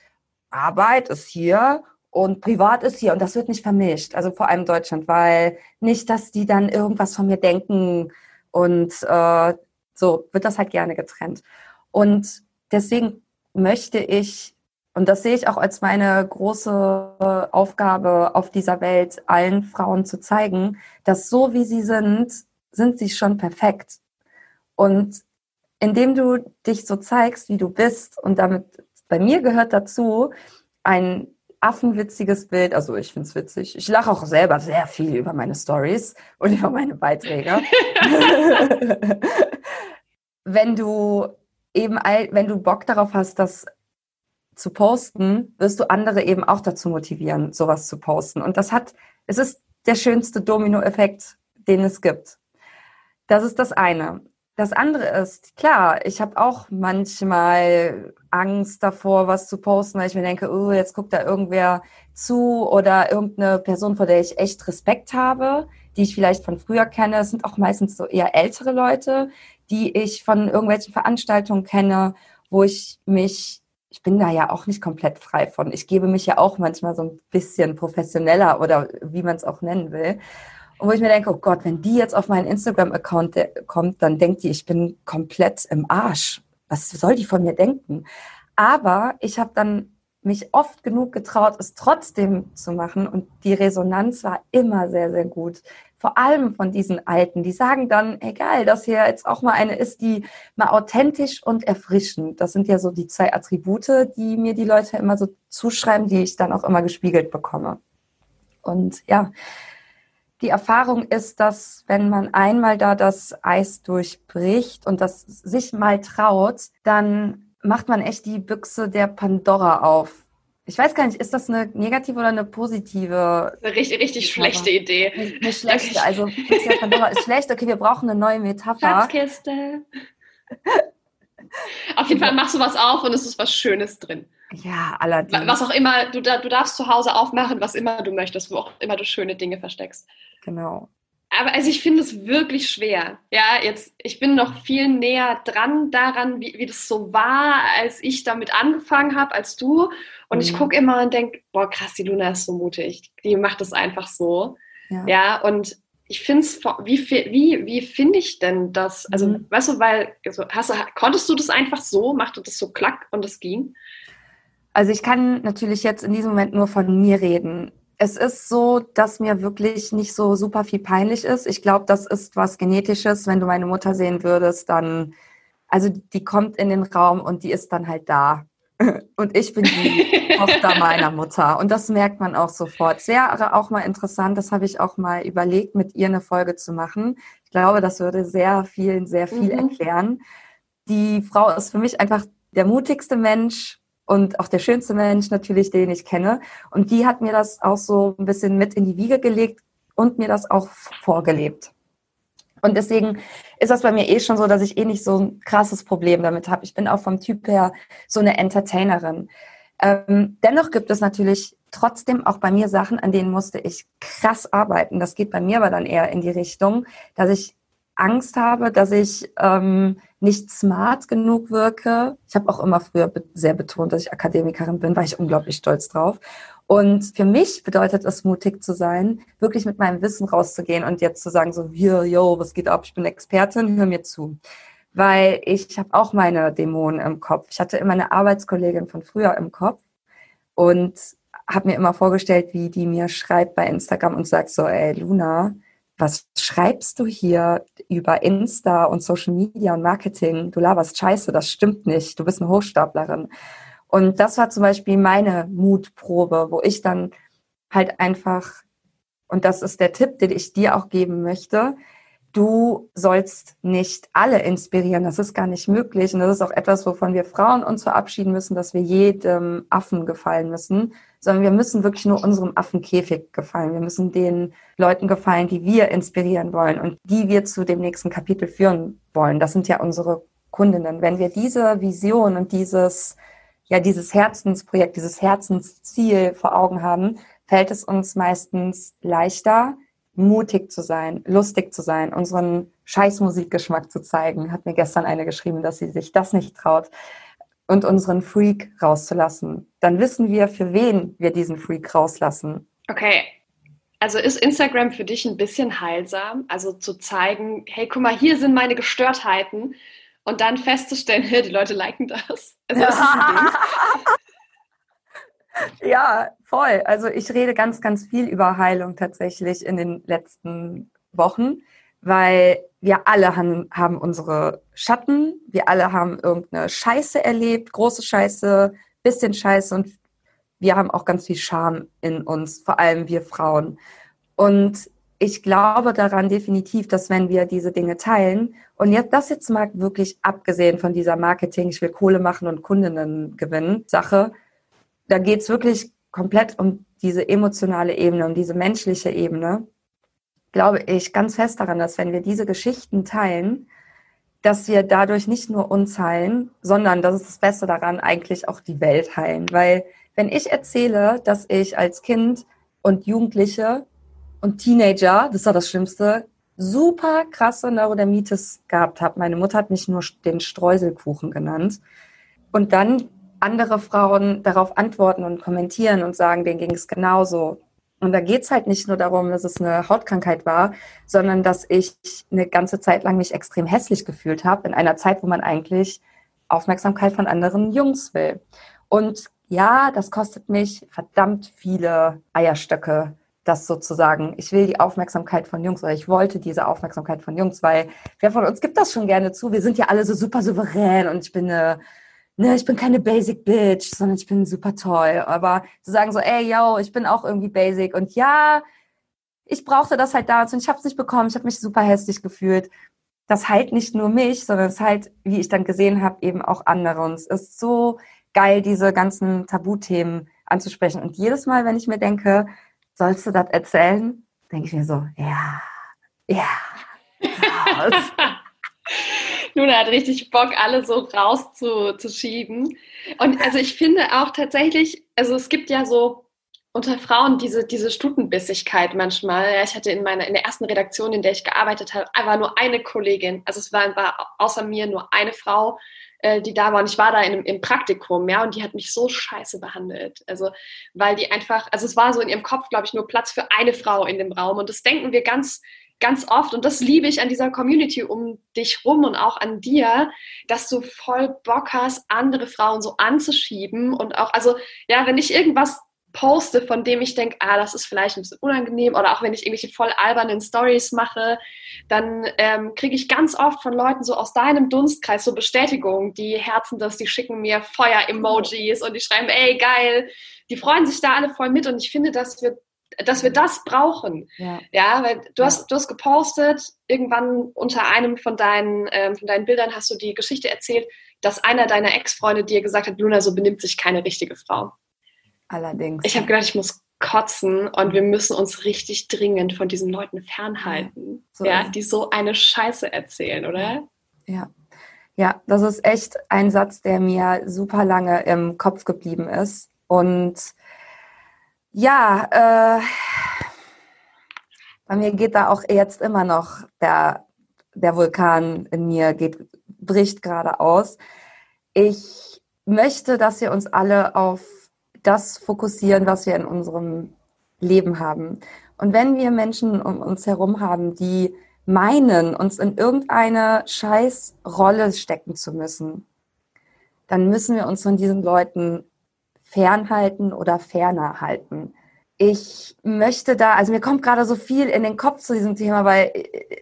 Arbeit ist hier und privat ist hier und das wird nicht vermischt. Also vor allem Deutschland, weil nicht, dass die dann irgendwas von mir denken und äh, so wird das halt gerne getrennt. Und deswegen möchte ich, und das sehe ich auch als meine große Aufgabe auf dieser Welt, allen Frauen zu zeigen, dass so wie sie sind, sind sie schon perfekt. Und indem du dich so zeigst, wie du bist, und damit bei mir gehört dazu ein affenwitziges Bild. Also ich finde es witzig. Ich lache auch selber sehr viel über meine Stories und über meine Beiträge. wenn du eben, wenn du Bock darauf hast, das zu posten, wirst du andere eben auch dazu motivieren, sowas zu posten. Und das hat, es ist der schönste Dominoeffekt, den es gibt. Das ist das eine. Das andere ist, klar, ich habe auch manchmal Angst davor, was zu posten, weil ich mir denke, oh, jetzt guckt da irgendwer zu oder irgendeine Person, vor der ich echt Respekt habe, die ich vielleicht von früher kenne. Es sind auch meistens so eher ältere Leute, die ich von irgendwelchen Veranstaltungen kenne, wo ich mich, ich bin da ja auch nicht komplett frei von. Ich gebe mich ja auch manchmal so ein bisschen professioneller oder wie man es auch nennen will. Und wo ich mir denke, oh Gott, wenn die jetzt auf meinen Instagram-Account kommt, dann denkt die, ich bin komplett im Arsch. Was soll die von mir denken? Aber ich habe dann mich oft genug getraut, es trotzdem zu machen und die Resonanz war immer sehr, sehr gut. Vor allem von diesen Alten, die sagen dann, egal, dass hier jetzt auch mal eine ist, die mal authentisch und erfrischend. Das sind ja so die zwei Attribute, die mir die Leute immer so zuschreiben, die ich dann auch immer gespiegelt bekomme. Und ja, die Erfahrung ist, dass wenn man einmal da das Eis durchbricht und das sich mal traut, dann macht man echt die Büchse der Pandora auf. Ich weiß gar nicht, ist das eine negative oder eine positive? Eine richtig, richtig schlechte Idee. Eine schlechte, also Büchse der Pandora ist schlecht. Okay, wir brauchen eine neue Metapher. Schatzkiste. Auf jeden Fall machst du was auf und es ist was Schönes drin. Ja, allerdings. Was auch immer, du, du darfst zu Hause aufmachen, was immer du möchtest, wo auch immer du schöne Dinge versteckst. Genau. Aber also ich finde es wirklich schwer. Ja, jetzt, ich bin noch viel näher dran daran, wie, wie das so war, als ich damit angefangen habe, als du. Und mhm. ich gucke immer und denke, boah, krass, die Luna ist so mutig. Die macht das einfach so. Ja, ja und ich finde es, wie, wie, wie finde ich denn das? Also, mhm. weißt du, weil, also, hast, konntest du das einfach so, machte das so klack und es ging? Also ich kann natürlich jetzt in diesem Moment nur von mir reden. Es ist so, dass mir wirklich nicht so super viel peinlich ist. Ich glaube, das ist was Genetisches. Wenn du meine Mutter sehen würdest, dann, also die kommt in den Raum und die ist dann halt da. Und ich bin die Tochter meiner Mutter. Und das merkt man auch sofort. Sehr auch mal interessant, das habe ich auch mal überlegt, mit ihr eine Folge zu machen. Ich glaube, das würde sehr viel, sehr viel mhm. erklären. Die Frau ist für mich einfach der mutigste Mensch, und auch der schönste Mensch natürlich, den ich kenne. Und die hat mir das auch so ein bisschen mit in die Wiege gelegt und mir das auch vorgelebt. Und deswegen ist das bei mir eh schon so, dass ich eh nicht so ein krasses Problem damit habe. Ich bin auch vom Typ her so eine Entertainerin. Ähm, dennoch gibt es natürlich trotzdem auch bei mir Sachen, an denen musste ich krass arbeiten. Das geht bei mir aber dann eher in die Richtung, dass ich Angst habe, dass ich ähm, nicht smart genug wirke. Ich habe auch immer früher sehr betont, dass ich Akademikerin bin, war ich unglaublich stolz drauf. Und für mich bedeutet es, mutig zu sein, wirklich mit meinem Wissen rauszugehen und jetzt zu sagen, so, hier, yo, was geht ab, ich bin Expertin, hör mir zu. Weil ich habe auch meine Dämonen im Kopf. Ich hatte immer eine Arbeitskollegin von früher im Kopf und habe mir immer vorgestellt, wie die mir schreibt bei Instagram und sagt so, ey, Luna, was schreibst du hier über Insta und Social Media und Marketing? Du laberst Scheiße, das stimmt nicht. Du bist eine Hochstaplerin. Und das war zum Beispiel meine Mutprobe, wo ich dann halt einfach, und das ist der Tipp, den ich dir auch geben möchte, du sollst nicht alle inspirieren. Das ist gar nicht möglich. Und das ist auch etwas, wovon wir Frauen uns verabschieden müssen, dass wir jedem Affen gefallen müssen, sondern wir müssen wirklich nur unserem Affenkäfig gefallen. Wir müssen den Leuten gefallen, die wir inspirieren wollen und die wir zu dem nächsten Kapitel führen wollen. Das sind ja unsere Kundinnen. Wenn wir diese Vision und dieses, ja, dieses Herzensprojekt, dieses Herzensziel vor Augen haben, fällt es uns meistens leichter, mutig zu sein, lustig zu sein, unseren Scheißmusikgeschmack zu zeigen. Hat mir gestern eine geschrieben, dass sie sich das nicht traut und unseren Freak rauszulassen. Dann wissen wir, für wen wir diesen Freak rauslassen. Okay. Also ist Instagram für dich ein bisschen heilsam? Also zu zeigen, hey, guck mal, hier sind meine Gestörtheiten und dann festzustellen, die Leute liken das. Also das ja, voll. Also ich rede ganz, ganz viel über Heilung tatsächlich in den letzten Wochen, weil wir alle haben, haben unsere Schatten, wir alle haben irgendeine Scheiße erlebt, große Scheiße, bisschen Scheiße und wir haben auch ganz viel Scham in uns, vor allem wir Frauen. Und ich glaube daran definitiv, dass wenn wir diese Dinge teilen, und jetzt das jetzt mal wirklich abgesehen von dieser Marketing, ich will Kohle machen und Kundinnen gewinnen, Sache, da geht's wirklich komplett um diese emotionale Ebene, um diese menschliche Ebene glaube ich ganz fest daran, dass wenn wir diese Geschichten teilen, dass wir dadurch nicht nur uns heilen, sondern das ist das Beste daran, eigentlich auch die Welt heilen. Weil wenn ich erzähle, dass ich als Kind und Jugendliche und Teenager, das war das Schlimmste, super krasse Neurodermitis gehabt habe. Meine Mutter hat mich nur den Streuselkuchen genannt. Und dann andere Frauen darauf antworten und kommentieren und sagen, denen ging es genauso. Und da geht's halt nicht nur darum, dass es eine Hautkrankheit war, sondern dass ich eine ganze Zeit lang mich extrem hässlich gefühlt habe, in einer Zeit, wo man eigentlich Aufmerksamkeit von anderen Jungs will. Und ja, das kostet mich verdammt viele Eierstöcke, das sozusagen. Ich will die Aufmerksamkeit von Jungs oder ich wollte diese Aufmerksamkeit von Jungs, weil wer von uns gibt das schon gerne zu? Wir sind ja alle so super souverän und ich bin eine ne, ich bin keine Basic Bitch, sondern ich bin super toll. Aber zu sagen so, ey, yo, ich bin auch irgendwie Basic und ja, ich brauchte das halt dazu und ich habe es nicht bekommen, ich habe mich super hässlich gefühlt. Das heilt nicht nur mich, sondern es halt, wie ich dann gesehen habe, eben auch andere. Und es ist so geil, diese ganzen Tabuthemen anzusprechen. Und jedes Mal, wenn ich mir denke, sollst du das erzählen, denke ich mir so, ja, ja. Luna hat richtig Bock, alle so rauszuschieben. Und also ich finde auch tatsächlich, also es gibt ja so unter Frauen diese, diese Stutenbissigkeit manchmal. Ja, ich hatte in meiner, in der ersten Redaktion, in der ich gearbeitet habe, einfach nur eine Kollegin. Also es war, war außer mir nur eine Frau, äh, die da war. Und ich war da in, im Praktikum, ja, und die hat mich so scheiße behandelt. Also, weil die einfach, also es war so in ihrem Kopf, glaube ich, nur Platz für eine Frau in dem Raum. Und das denken wir ganz ganz oft, und das liebe ich an dieser Community um dich rum und auch an dir, dass du voll Bock hast, andere Frauen so anzuschieben und auch, also ja, wenn ich irgendwas poste, von dem ich denke, ah, das ist vielleicht ein bisschen unangenehm oder auch wenn ich irgendwelche voll albernen Stories mache, dann ähm, kriege ich ganz oft von Leuten so aus deinem Dunstkreis so Bestätigung, die herzen das, die schicken mir Feuer-Emojis und die schreiben, ey, geil, die freuen sich da alle voll mit und ich finde, dass wir dass wir das brauchen. Ja, ja weil du hast, du hast gepostet, irgendwann unter einem von deinen, ähm, von deinen Bildern hast du die Geschichte erzählt, dass einer deiner Ex-Freunde dir gesagt hat, Luna, so benimmt sich keine richtige Frau. Allerdings. Ich habe gedacht, ich muss kotzen und wir müssen uns richtig dringend von diesen Leuten fernhalten, so ja, die so eine Scheiße erzählen, oder? Ja. Ja, das ist echt ein Satz, der mir super lange im Kopf geblieben ist. Und ja, äh, bei mir geht da auch jetzt immer noch der, der Vulkan in mir, geht, bricht gerade aus. Ich möchte, dass wir uns alle auf das fokussieren, was wir in unserem Leben haben. Und wenn wir Menschen um uns herum haben, die meinen, uns in irgendeine Scheißrolle stecken zu müssen, dann müssen wir uns von diesen Leuten fernhalten oder ferner halten. Ich möchte da, also mir kommt gerade so viel in den Kopf zu diesem Thema, weil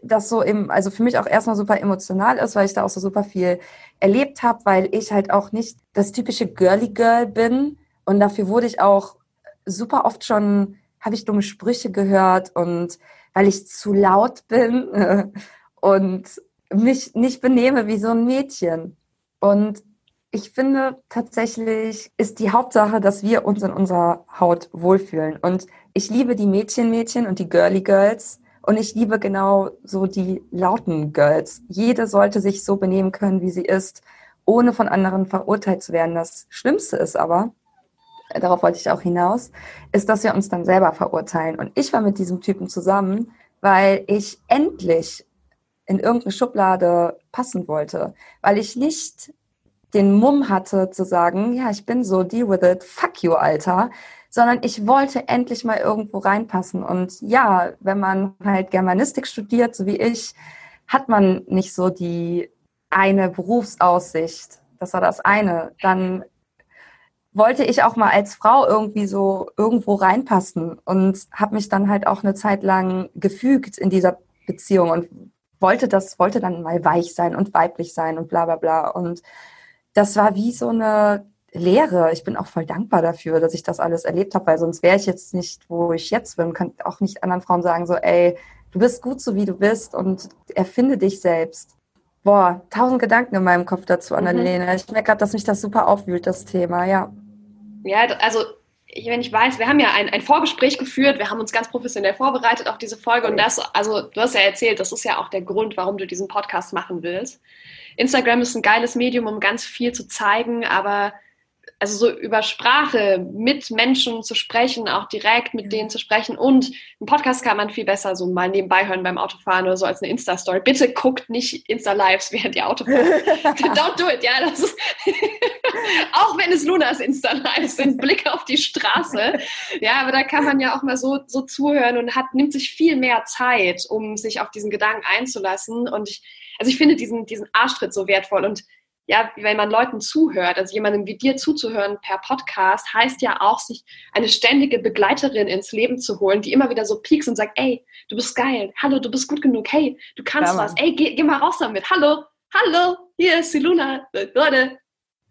das so im, also für mich auch erstmal super emotional ist, weil ich da auch so super viel erlebt habe, weil ich halt auch nicht das typische Girly Girl bin und dafür wurde ich auch super oft schon, habe ich dumme Sprüche gehört und weil ich zu laut bin und mich nicht benehme wie so ein Mädchen. Und ich finde tatsächlich ist die Hauptsache, dass wir uns in unserer Haut wohlfühlen. Und ich liebe die Mädchen-Mädchen und die Girly Girls Und ich liebe genau so die lauten Girls. Jede sollte sich so benehmen können, wie sie ist, ohne von anderen verurteilt zu werden. Das Schlimmste ist aber, darauf wollte ich auch hinaus, ist, dass wir uns dann selber verurteilen. Und ich war mit diesem Typen zusammen, weil ich endlich in irgendeine Schublade passen wollte, weil ich nicht den Mumm hatte zu sagen, ja, ich bin so, deal with it, fuck you, Alter, sondern ich wollte endlich mal irgendwo reinpassen. Und ja, wenn man halt Germanistik studiert, so wie ich, hat man nicht so die eine Berufsaussicht. Das war das eine. Dann wollte ich auch mal als Frau irgendwie so irgendwo reinpassen und habe mich dann halt auch eine Zeit lang gefügt in dieser Beziehung und wollte das, wollte dann mal weich sein und weiblich sein und bla bla bla. Und das war wie so eine Lehre. Ich bin auch voll dankbar dafür, dass ich das alles erlebt habe, weil sonst wäre ich jetzt nicht, wo ich jetzt bin. Könnte auch nicht anderen Frauen sagen, so, ey, du bist gut so wie du bist und erfinde dich selbst. Boah, tausend Gedanken in meinem Kopf dazu, Annalena. Mhm. Ich merke gerade, dass mich das super aufwühlt, das Thema, ja. Ja, also wenn ich weiß, wir haben ja ein, ein Vorgespräch geführt, wir haben uns ganz professionell vorbereitet auf diese Folge und das, also du hast ja erzählt, das ist ja auch der Grund, warum du diesen Podcast machen willst. Instagram ist ein geiles Medium, um ganz viel zu zeigen, aber also so über Sprache mit Menschen zu sprechen, auch direkt mit denen zu sprechen und ein Podcast kann man viel besser so mal nebenbei hören beim Autofahren oder so als eine Insta-Story. Bitte guckt nicht Insta-Lives, während ihr Auto fahrt. Don't do it, ja. Das ist auch wenn es Lunas Insta-Lives sind, Blick auf die Straße. Ja, aber da kann man ja auch mal so, so zuhören und hat, nimmt sich viel mehr Zeit, um sich auf diesen Gedanken einzulassen. Und ich, also ich finde diesen, diesen Arschtritt so wertvoll und ja, wenn man Leuten zuhört, also jemandem wie dir zuzuhören per Podcast, heißt ja auch, sich eine ständige Begleiterin ins Leben zu holen, die immer wieder so piekst und sagt, ey, du bist geil, hallo, du bist gut genug, hey, du kannst ja, was, ey, geh, geh, mal raus damit, hallo, hallo, hier ist die Luna, Leute.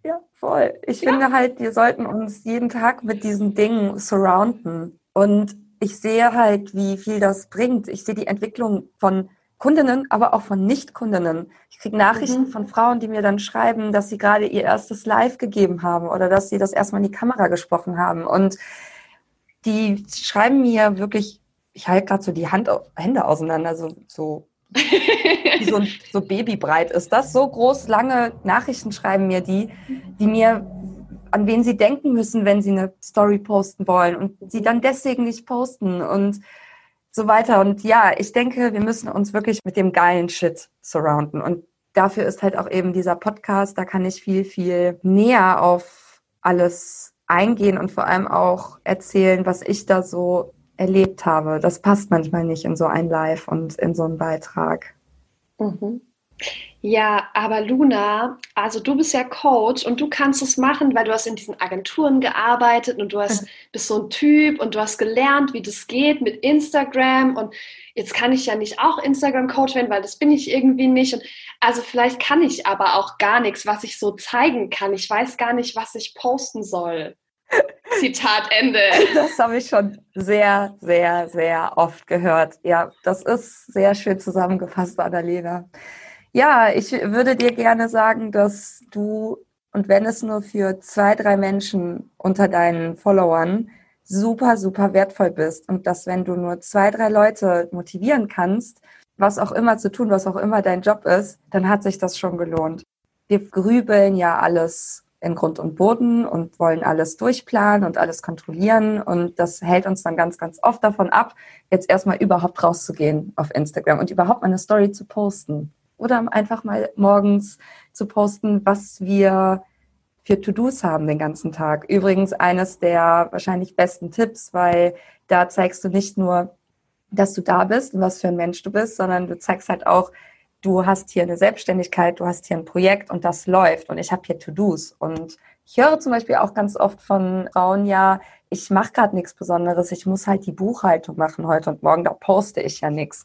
Ja, voll. Ich ja. finde halt, wir sollten uns jeden Tag mit diesen Dingen surrounden. Und ich sehe halt, wie viel das bringt. Ich sehe die Entwicklung von Kundinnen, aber auch von Nicht-Kundinnen. Ich kriege Nachrichten mhm. von Frauen, die mir dann schreiben, dass sie gerade ihr erstes Live gegeben haben oder dass sie das erstmal in die Kamera gesprochen haben. Und die schreiben mir wirklich, ich halte gerade so die Hand, Hände auseinander, so, so, so, so babybreit ist das. So groß, lange Nachrichten schreiben mir die, die mir an wen sie denken müssen, wenn sie eine Story posten wollen und sie dann deswegen nicht posten. Und so weiter. Und ja, ich denke, wir müssen uns wirklich mit dem geilen Shit surrounden. Und dafür ist halt auch eben dieser Podcast, da kann ich viel, viel näher auf alles eingehen und vor allem auch erzählen, was ich da so erlebt habe. Das passt manchmal nicht in so ein Live und in so einen Beitrag. Mhm. Ja, aber Luna, also du bist ja Coach und du kannst es machen, weil du hast in diesen Agenturen gearbeitet und du hast, bist so ein Typ und du hast gelernt, wie das geht mit Instagram und jetzt kann ich ja nicht auch Instagram-Coach werden, weil das bin ich irgendwie nicht. Und also vielleicht kann ich aber auch gar nichts, was ich so zeigen kann. Ich weiß gar nicht, was ich posten soll. Zitat Ende. Das habe ich schon sehr, sehr, sehr oft gehört. Ja, das ist sehr schön zusammengefasst, Annalena. Ja, ich würde dir gerne sagen, dass du, und wenn es nur für zwei, drei Menschen unter deinen Followern, super, super wertvoll bist und dass wenn du nur zwei, drei Leute motivieren kannst, was auch immer zu tun, was auch immer dein Job ist, dann hat sich das schon gelohnt. Wir grübeln ja alles in Grund und Boden und wollen alles durchplanen und alles kontrollieren. Und das hält uns dann ganz, ganz oft davon ab, jetzt erstmal überhaupt rauszugehen auf Instagram und überhaupt mal eine Story zu posten oder einfach mal morgens zu posten, was wir für To-Dos haben den ganzen Tag. Übrigens eines der wahrscheinlich besten Tipps, weil da zeigst du nicht nur, dass du da bist und was für ein Mensch du bist, sondern du zeigst halt auch, du hast hier eine Selbstständigkeit, du hast hier ein Projekt und das läuft und ich habe hier To-Dos. Und ich höre zum Beispiel auch ganz oft von Frauen, ja, ich mache gerade nichts Besonderes, ich muss halt die Buchhaltung machen heute und morgen, da poste ich ja nichts.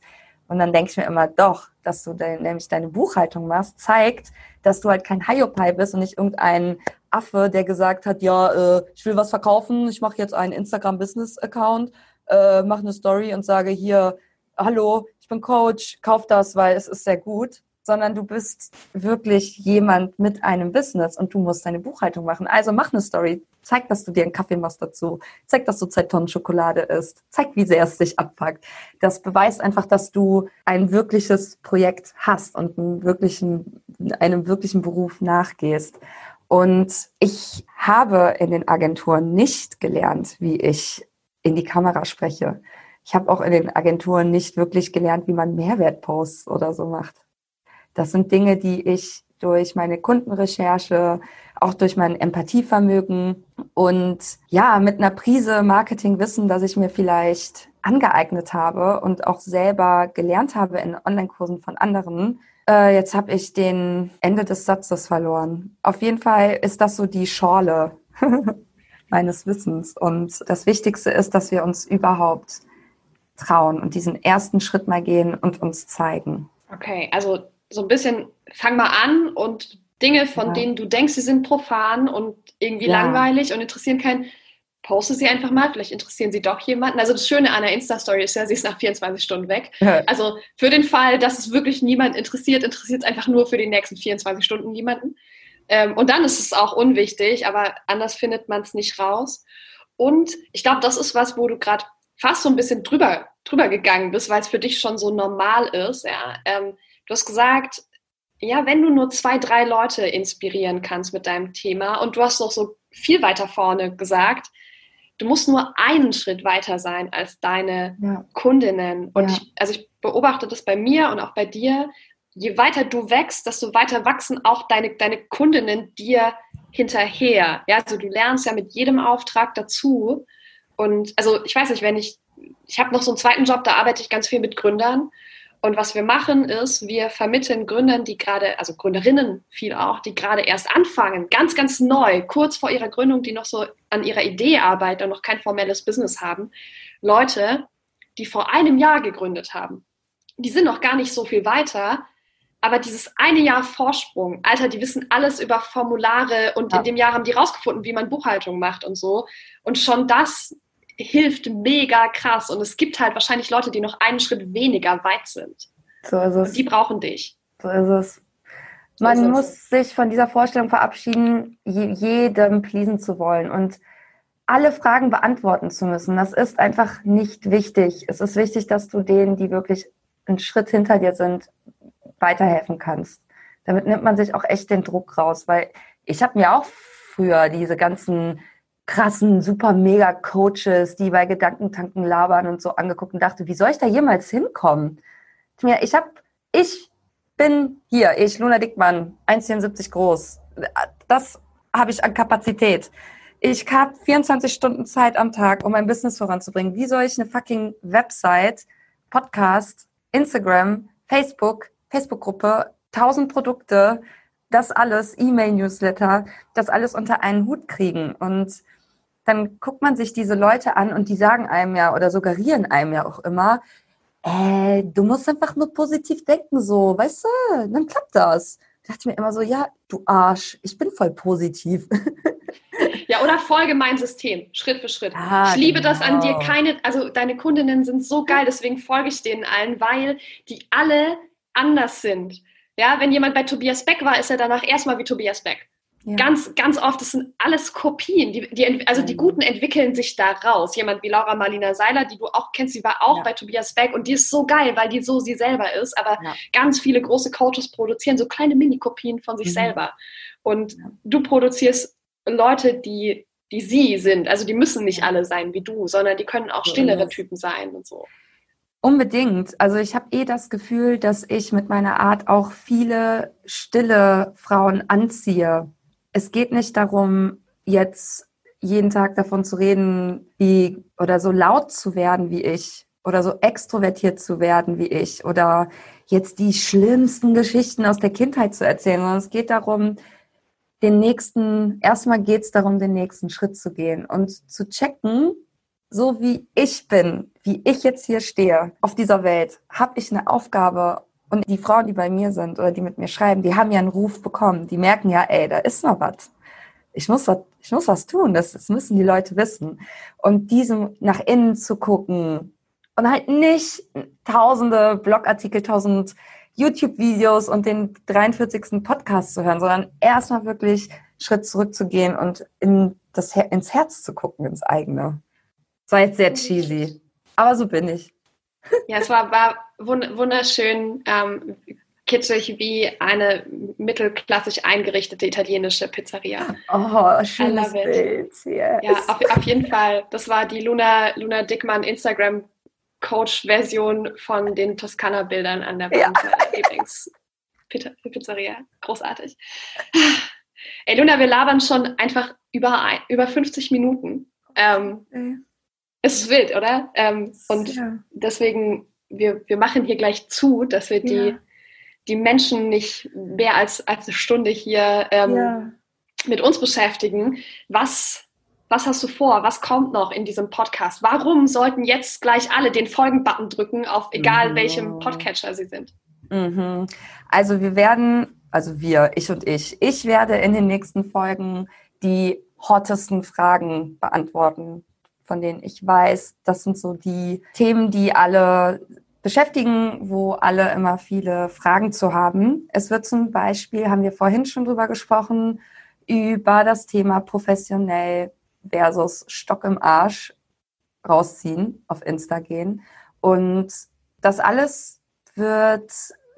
Und dann denke ich mir immer, doch, dass du de nämlich deine Buchhaltung machst, zeigt, dass du halt kein Hiopai bist und nicht irgendein Affe, der gesagt hat, ja, äh, ich will was verkaufen, ich mache jetzt einen Instagram-Business-Account, äh, mache eine Story und sage hier, hallo, ich bin Coach, kauf das, weil es ist sehr gut. Sondern du bist wirklich jemand mit einem Business und du musst deine Buchhaltung machen. Also mach eine Story, Zeig, dass du dir einen Kaffee machst dazu. Zeig, dass du zwei Tonnen Schokolade isst. Zeig, wie sehr es dich abpackt. Das beweist einfach, dass du ein wirkliches Projekt hast und einen wirklichen, einem wirklichen Beruf nachgehst. Und ich habe in den Agenturen nicht gelernt, wie ich in die Kamera spreche. Ich habe auch in den Agenturen nicht wirklich gelernt, wie man Mehrwertposts oder so macht. Das sind Dinge, die ich durch meine Kundenrecherche, auch durch mein Empathievermögen und ja, mit einer Prise Marketingwissen, das ich mir vielleicht angeeignet habe und auch selber gelernt habe in Online-Kursen von anderen. Äh, jetzt habe ich den Ende des Satzes verloren. Auf jeden Fall ist das so die Schorle meines Wissens. Und das Wichtigste ist, dass wir uns überhaupt trauen und diesen ersten Schritt mal gehen und uns zeigen. Okay, also so ein bisschen, fang mal an und Dinge, von ja. denen du denkst, sie sind profan und irgendwie ja. langweilig und interessieren keinen, poste sie einfach mal, vielleicht interessieren sie doch jemanden. Also das Schöne an der Insta-Story ist ja, sie ist nach 24 Stunden weg. Ja. Also für den Fall, dass es wirklich niemand interessiert, interessiert es einfach nur für die nächsten 24 Stunden niemanden. Ähm, und dann ist es auch unwichtig, aber anders findet man es nicht raus. Und ich glaube, das ist was, wo du gerade fast so ein bisschen drüber, drüber gegangen bist, weil es für dich schon so normal ist. Ja. Ähm, du hast gesagt, ja, wenn du nur zwei, drei Leute inspirieren kannst mit deinem Thema und du hast noch so viel weiter vorne gesagt, du musst nur einen Schritt weiter sein als deine ja. Kundinnen. Und ja. ich, also ich beobachte das bei mir und auch bei dir. Je weiter du wächst, desto weiter wachsen auch deine, deine Kundinnen dir hinterher. Ja, also du lernst ja mit jedem Auftrag dazu. Und also ich weiß nicht, wenn ich, ich habe noch so einen zweiten Job, da arbeite ich ganz viel mit Gründern. Und was wir machen ist, wir vermitteln Gründern, die gerade, also Gründerinnen viel auch, die gerade erst anfangen, ganz, ganz neu, kurz vor ihrer Gründung, die noch so an ihrer Idee arbeiten und noch kein formelles Business haben, Leute, die vor einem Jahr gegründet haben. Die sind noch gar nicht so viel weiter, aber dieses eine Jahr Vorsprung, Alter, die wissen alles über Formulare und ja. in dem Jahr haben die rausgefunden, wie man Buchhaltung macht und so. Und schon das hilft mega krass. Und es gibt halt wahrscheinlich Leute, die noch einen Schritt weniger weit sind. So ist es. Und die brauchen dich. So ist es. Man so muss es. sich von dieser Vorstellung verabschieden, jedem pleasen zu wollen und alle Fragen beantworten zu müssen. Das ist einfach nicht wichtig. Es ist wichtig, dass du denen, die wirklich einen Schritt hinter dir sind, weiterhelfen kannst. Damit nimmt man sich auch echt den Druck raus, weil ich habe mir auch früher diese ganzen krassen, super mega Coaches, die bei Gedankentanken labern und so angeguckt und dachte, wie soll ich da jemals hinkommen? Ich habe, ich bin hier, ich, Luna Dickmann, 1,74 groß. Das habe ich an Kapazität. Ich habe 24 Stunden Zeit am Tag, um mein Business voranzubringen. Wie soll ich eine fucking Website, Podcast, Instagram, Facebook, Facebook-Gruppe, 1000 Produkte, das alles, E-Mail-Newsletter, das alles unter einen Hut kriegen? Und dann guckt man sich diese Leute an und die sagen einem ja oder suggerieren einem ja auch immer, äh, du musst einfach nur positiv denken, so, weißt du, dann klappt das. Da dachte ich mir immer so, ja, du Arsch, ich bin voll positiv. Ja, oder folge mein System, Schritt für Schritt. Ah, ich liebe genau. das an dir. Genau. Keine, also deine Kundinnen sind so geil, deswegen folge ich denen allen, weil die alle anders sind. Ja, wenn jemand bei Tobias Beck war, ist er danach erstmal wie Tobias Beck. Ja. Ganz, ganz oft, das sind alles Kopien. Die, die, also die Guten entwickeln sich da raus. Jemand wie Laura Marlina Seiler, die du auch kennst, die war auch ja. bei Tobias Beck und die ist so geil, weil die so sie selber ist. Aber ja. ganz viele große Coaches produzieren so kleine Mini-Kopien von sich mhm. selber. Und du produzierst Leute, die, die sie sind. Also die müssen nicht alle sein wie du, sondern die können auch stillere Typen sein und so. Unbedingt. Also ich habe eh das Gefühl, dass ich mit meiner Art auch viele stille Frauen anziehe es geht nicht darum, jetzt jeden Tag davon zu reden, wie oder so laut zu werden wie ich oder so extrovertiert zu werden wie ich oder jetzt die schlimmsten Geschichten aus der Kindheit zu erzählen, sondern es geht darum, den nächsten, erstmal geht es darum, den nächsten Schritt zu gehen und zu checken, so wie ich bin, wie ich jetzt hier stehe auf dieser Welt, habe ich eine Aufgabe und die Frauen, die bei mir sind oder die mit mir schreiben, die haben ja einen Ruf bekommen. Die merken ja, ey, da ist noch was. Ich muss was, ich muss was tun. Das, das müssen die Leute wissen. Und diesem nach innen zu gucken und halt nicht tausende Blogartikel, tausend YouTube-Videos und den 43. Podcast zu hören, sondern erstmal wirklich Schritt zurückzugehen und in das ins Herz zu gucken, ins eigene. Das war jetzt sehr cheesy, aber so bin ich. Ja, es war, war wunderschön, ähm, kitschig wie eine mittelklassisch eingerichtete italienische Pizzeria. Oh, schönes Bild. Yes. Ja, auf, auf, jeden Fall. Das war die Luna, Luna Dickmann Instagram Coach-Version von den Toskana-Bildern an der Wand ja. meiner Lieblings-Pizzeria. Großartig. Ey, Luna, wir labern schon einfach über, über 50 Minuten. Ähm, okay. Es ist wild, oder? Ähm, und ja. deswegen, wir, wir machen hier gleich zu, dass wir die, ja. die Menschen nicht mehr als, als eine Stunde hier ähm, ja. mit uns beschäftigen. Was, was hast du vor? Was kommt noch in diesem Podcast? Warum sollten jetzt gleich alle den Folgen-Button drücken, auf egal welchem Podcatcher sie sind? Mhm. Also wir werden, also wir, ich und ich, ich werde in den nächsten Folgen die hottesten Fragen beantworten von denen ich weiß, das sind so die Themen, die alle beschäftigen, wo alle immer viele Fragen zu haben. Es wird zum Beispiel, haben wir vorhin schon drüber gesprochen, über das Thema professionell versus Stock im Arsch rausziehen, auf Insta gehen. Und das alles wird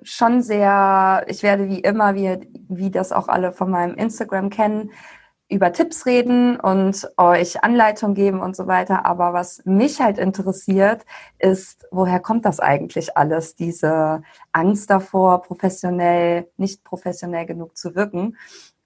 schon sehr, ich werde wie immer, wie, wie das auch alle von meinem Instagram kennen, über Tipps reden und euch Anleitung geben und so weiter. Aber was mich halt interessiert, ist, woher kommt das eigentlich alles? Diese Angst davor, professionell, nicht professionell genug zu wirken.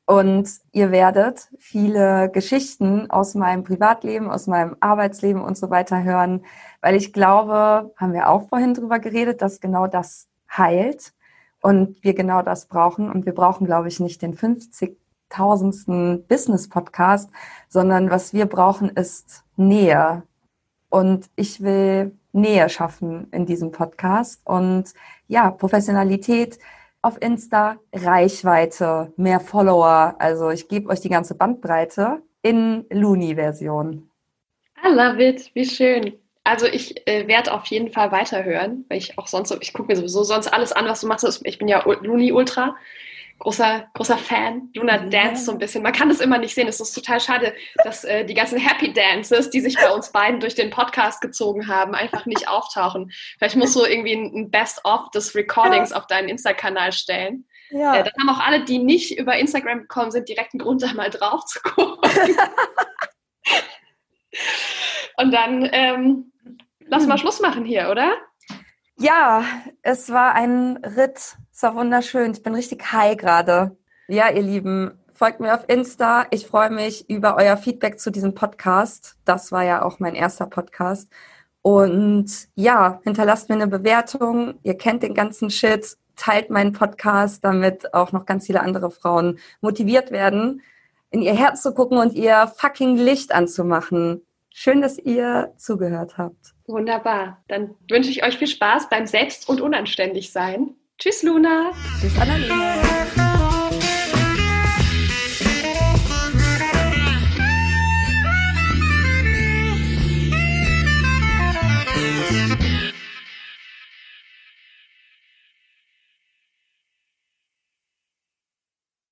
Und ihr werdet viele Geschichten aus meinem Privatleben, aus meinem Arbeitsleben und so weiter hören, weil ich glaube, haben wir auch vorhin drüber geredet, dass genau das heilt und wir genau das brauchen. Und wir brauchen, glaube ich, nicht den 50 tausendsten Business-Podcast, sondern was wir brauchen, ist Nähe. Und ich will Nähe schaffen in diesem Podcast. Und ja, Professionalität auf Insta, Reichweite, mehr Follower. Also ich gebe euch die ganze Bandbreite in Looney-Version. I love it, wie schön. Also ich äh, werde auf jeden Fall weiterhören, weil ich auch sonst, ich gucke mir sowieso sonst alles an, was du machst. Ich bin ja Looney Ultra großer, großer Fan. Luna ja. dance so ein bisschen. Man kann das immer nicht sehen. Es ist total schade, dass äh, die ganzen Happy Dances, die sich bei uns beiden durch den Podcast gezogen haben, einfach nicht auftauchen. Vielleicht musst du irgendwie ein Best-of des Recordings ja. auf deinen Insta-Kanal stellen. Ja. Äh, dann haben auch alle, die nicht über Instagram gekommen sind, direkt einen Grund, da mal drauf zu gucken. Und dann ähm, lass mal hm. Schluss machen hier, oder? Ja, es war ein Ritt es war wunderschön. Ich bin richtig high gerade. Ja, ihr Lieben, folgt mir auf Insta. Ich freue mich über euer Feedback zu diesem Podcast. Das war ja auch mein erster Podcast. Und ja, hinterlasst mir eine Bewertung. Ihr kennt den ganzen Shit. Teilt meinen Podcast, damit auch noch ganz viele andere Frauen motiviert werden, in ihr Herz zu gucken und ihr fucking Licht anzumachen. Schön, dass ihr zugehört habt. Wunderbar. Dann wünsche ich euch viel Spaß beim Selbst- und Unanständigsein. Tschüss, Luna. Tschüss, Annalena.